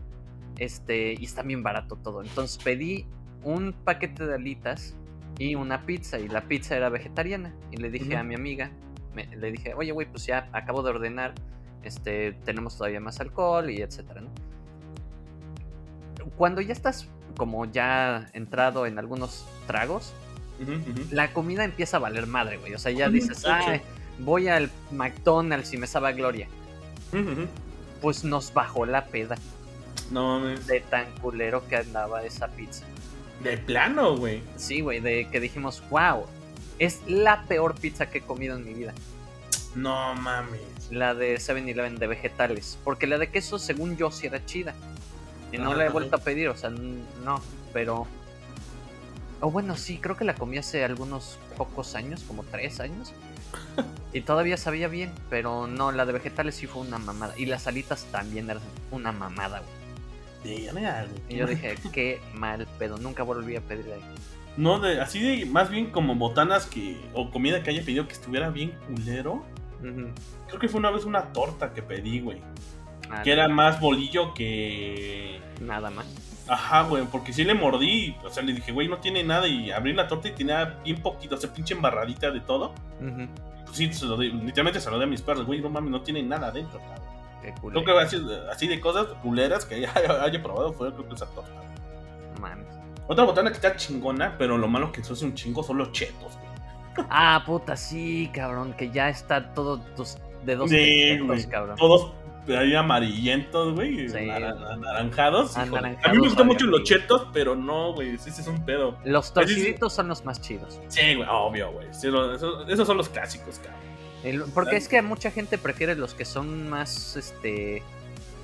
este, y está bien barato todo. Entonces pedí un paquete de alitas y una pizza. Y la pizza era vegetariana. Y le dije a mi amiga, me- le dije, oye, güey, pues ya acabo de ordenar. Este, tenemos todavía más alcohol y etcétera, ¿no? Cuando ya estás como ya entrado en algunos tragos, la comida empieza a valer madre, güey. O sea, ya dices. "Ay, voy al McDonald's y me sabe a gloria. Pues nos bajó la peda No mames. de tan culero que andaba esa pizza. De plano, güey. Sí, güey, de que dijimos, wow, es la peor pizza que he comido en mi vida. No mames. La de 7-Eleven de vegetales. Porque la de queso, según yo, sí era chida. Y no la he vuelto a pedir, o sea, no, pero... O bueno, sí, creo que la comí hace algunos pocos años, como tres años. [laughs] Y todavía sabía bien, pero no, la de vegetales sí fue una mamada. Y las alitas también eran una mamada, güey. Verga, güey. Y yo dije, qué mal pedo, nunca volví a pedir ahí. No, de, así de, más bien como botanas que, o comida que haya pedido que estuviera bien culero. Ujú. Creo que fue una vez una torta que pedí, güey. Ah, Que era más bolillo que... Nada más. Ajá, güey, porque sí le mordí, o sea, le dije, güey, no tiene nada, y abrí la torta y tenía bien poquito, o sea, pinche embarradita de todo. Ujú. Pues sí, se lo di- literalmente se lo di a mis perros, güey, no mames, no tiene nada adentro, cabrón. Qué Creo que así, así de cosas culeras que [laughs] haya, haya probado fue creo que esa torta. Mames. Otra botana que está chingona, pero lo malo que eso hace un chingo son los chetos, güey. Ah, puta, sí, cabrón, que ya está todo tus dedos Sí, pequeños, güey. cabrón. Todos ahí amarillentos, güey, Sí. nara- anaranjados. A mí me gustan mucho los chetos, pero no, güey, ese es un pedo. Los torciditos son los más chidos. Sí, güey, obvio, güey. sí, lo- eso- esos son los clásicos, cabrón. El- porque es que mucha gente prefiere los que son más, este,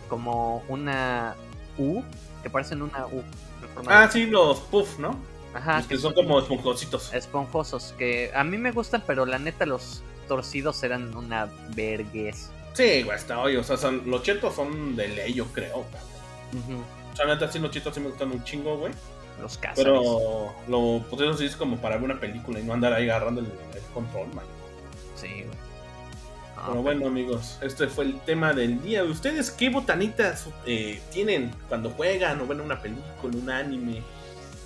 como una U, que parecen una U. Ah, de- sí, los puff, ¿no? Ajá, los que son como esponjositos. esponjosos, que a mí me gustan, pero la neta los torcidos eran una verguez. Sí, güey, hasta hoy. O sea, son- los chetos son de ley, yo creo, cabrón. O sea, neta, sí, los chetos sí me gustan un chingo, güey. Los cazares. Pero lo, pues eso sí es como para ver una película y no andar ahí agarrando el, el control, man. Sí, güey. Pero bueno, amigos, este fue el tema del día. ¿Ustedes qué botanitas eh, tienen cuando juegan o ven una película, un anime?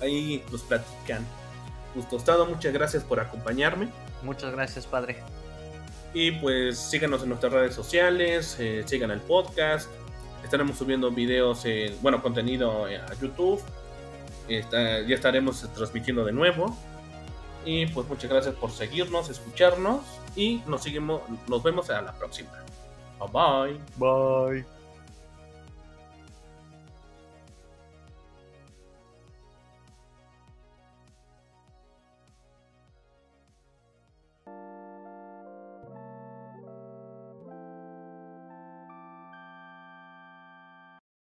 Ahí nos platican. Pues tostado, muchas gracias por acompañarme. Muchas gracias, padre. Y pues síganos en nuestras redes sociales, eh, sigan el podcast. Estaremos subiendo videos, eh, bueno, contenido eh, a YouTube. Está- ya estaremos transmitiendo de nuevo. Y pues muchas gracias por seguirnos, escucharnos. Y nos seguimos, nos vemos a la próxima. Bye bye. Bye.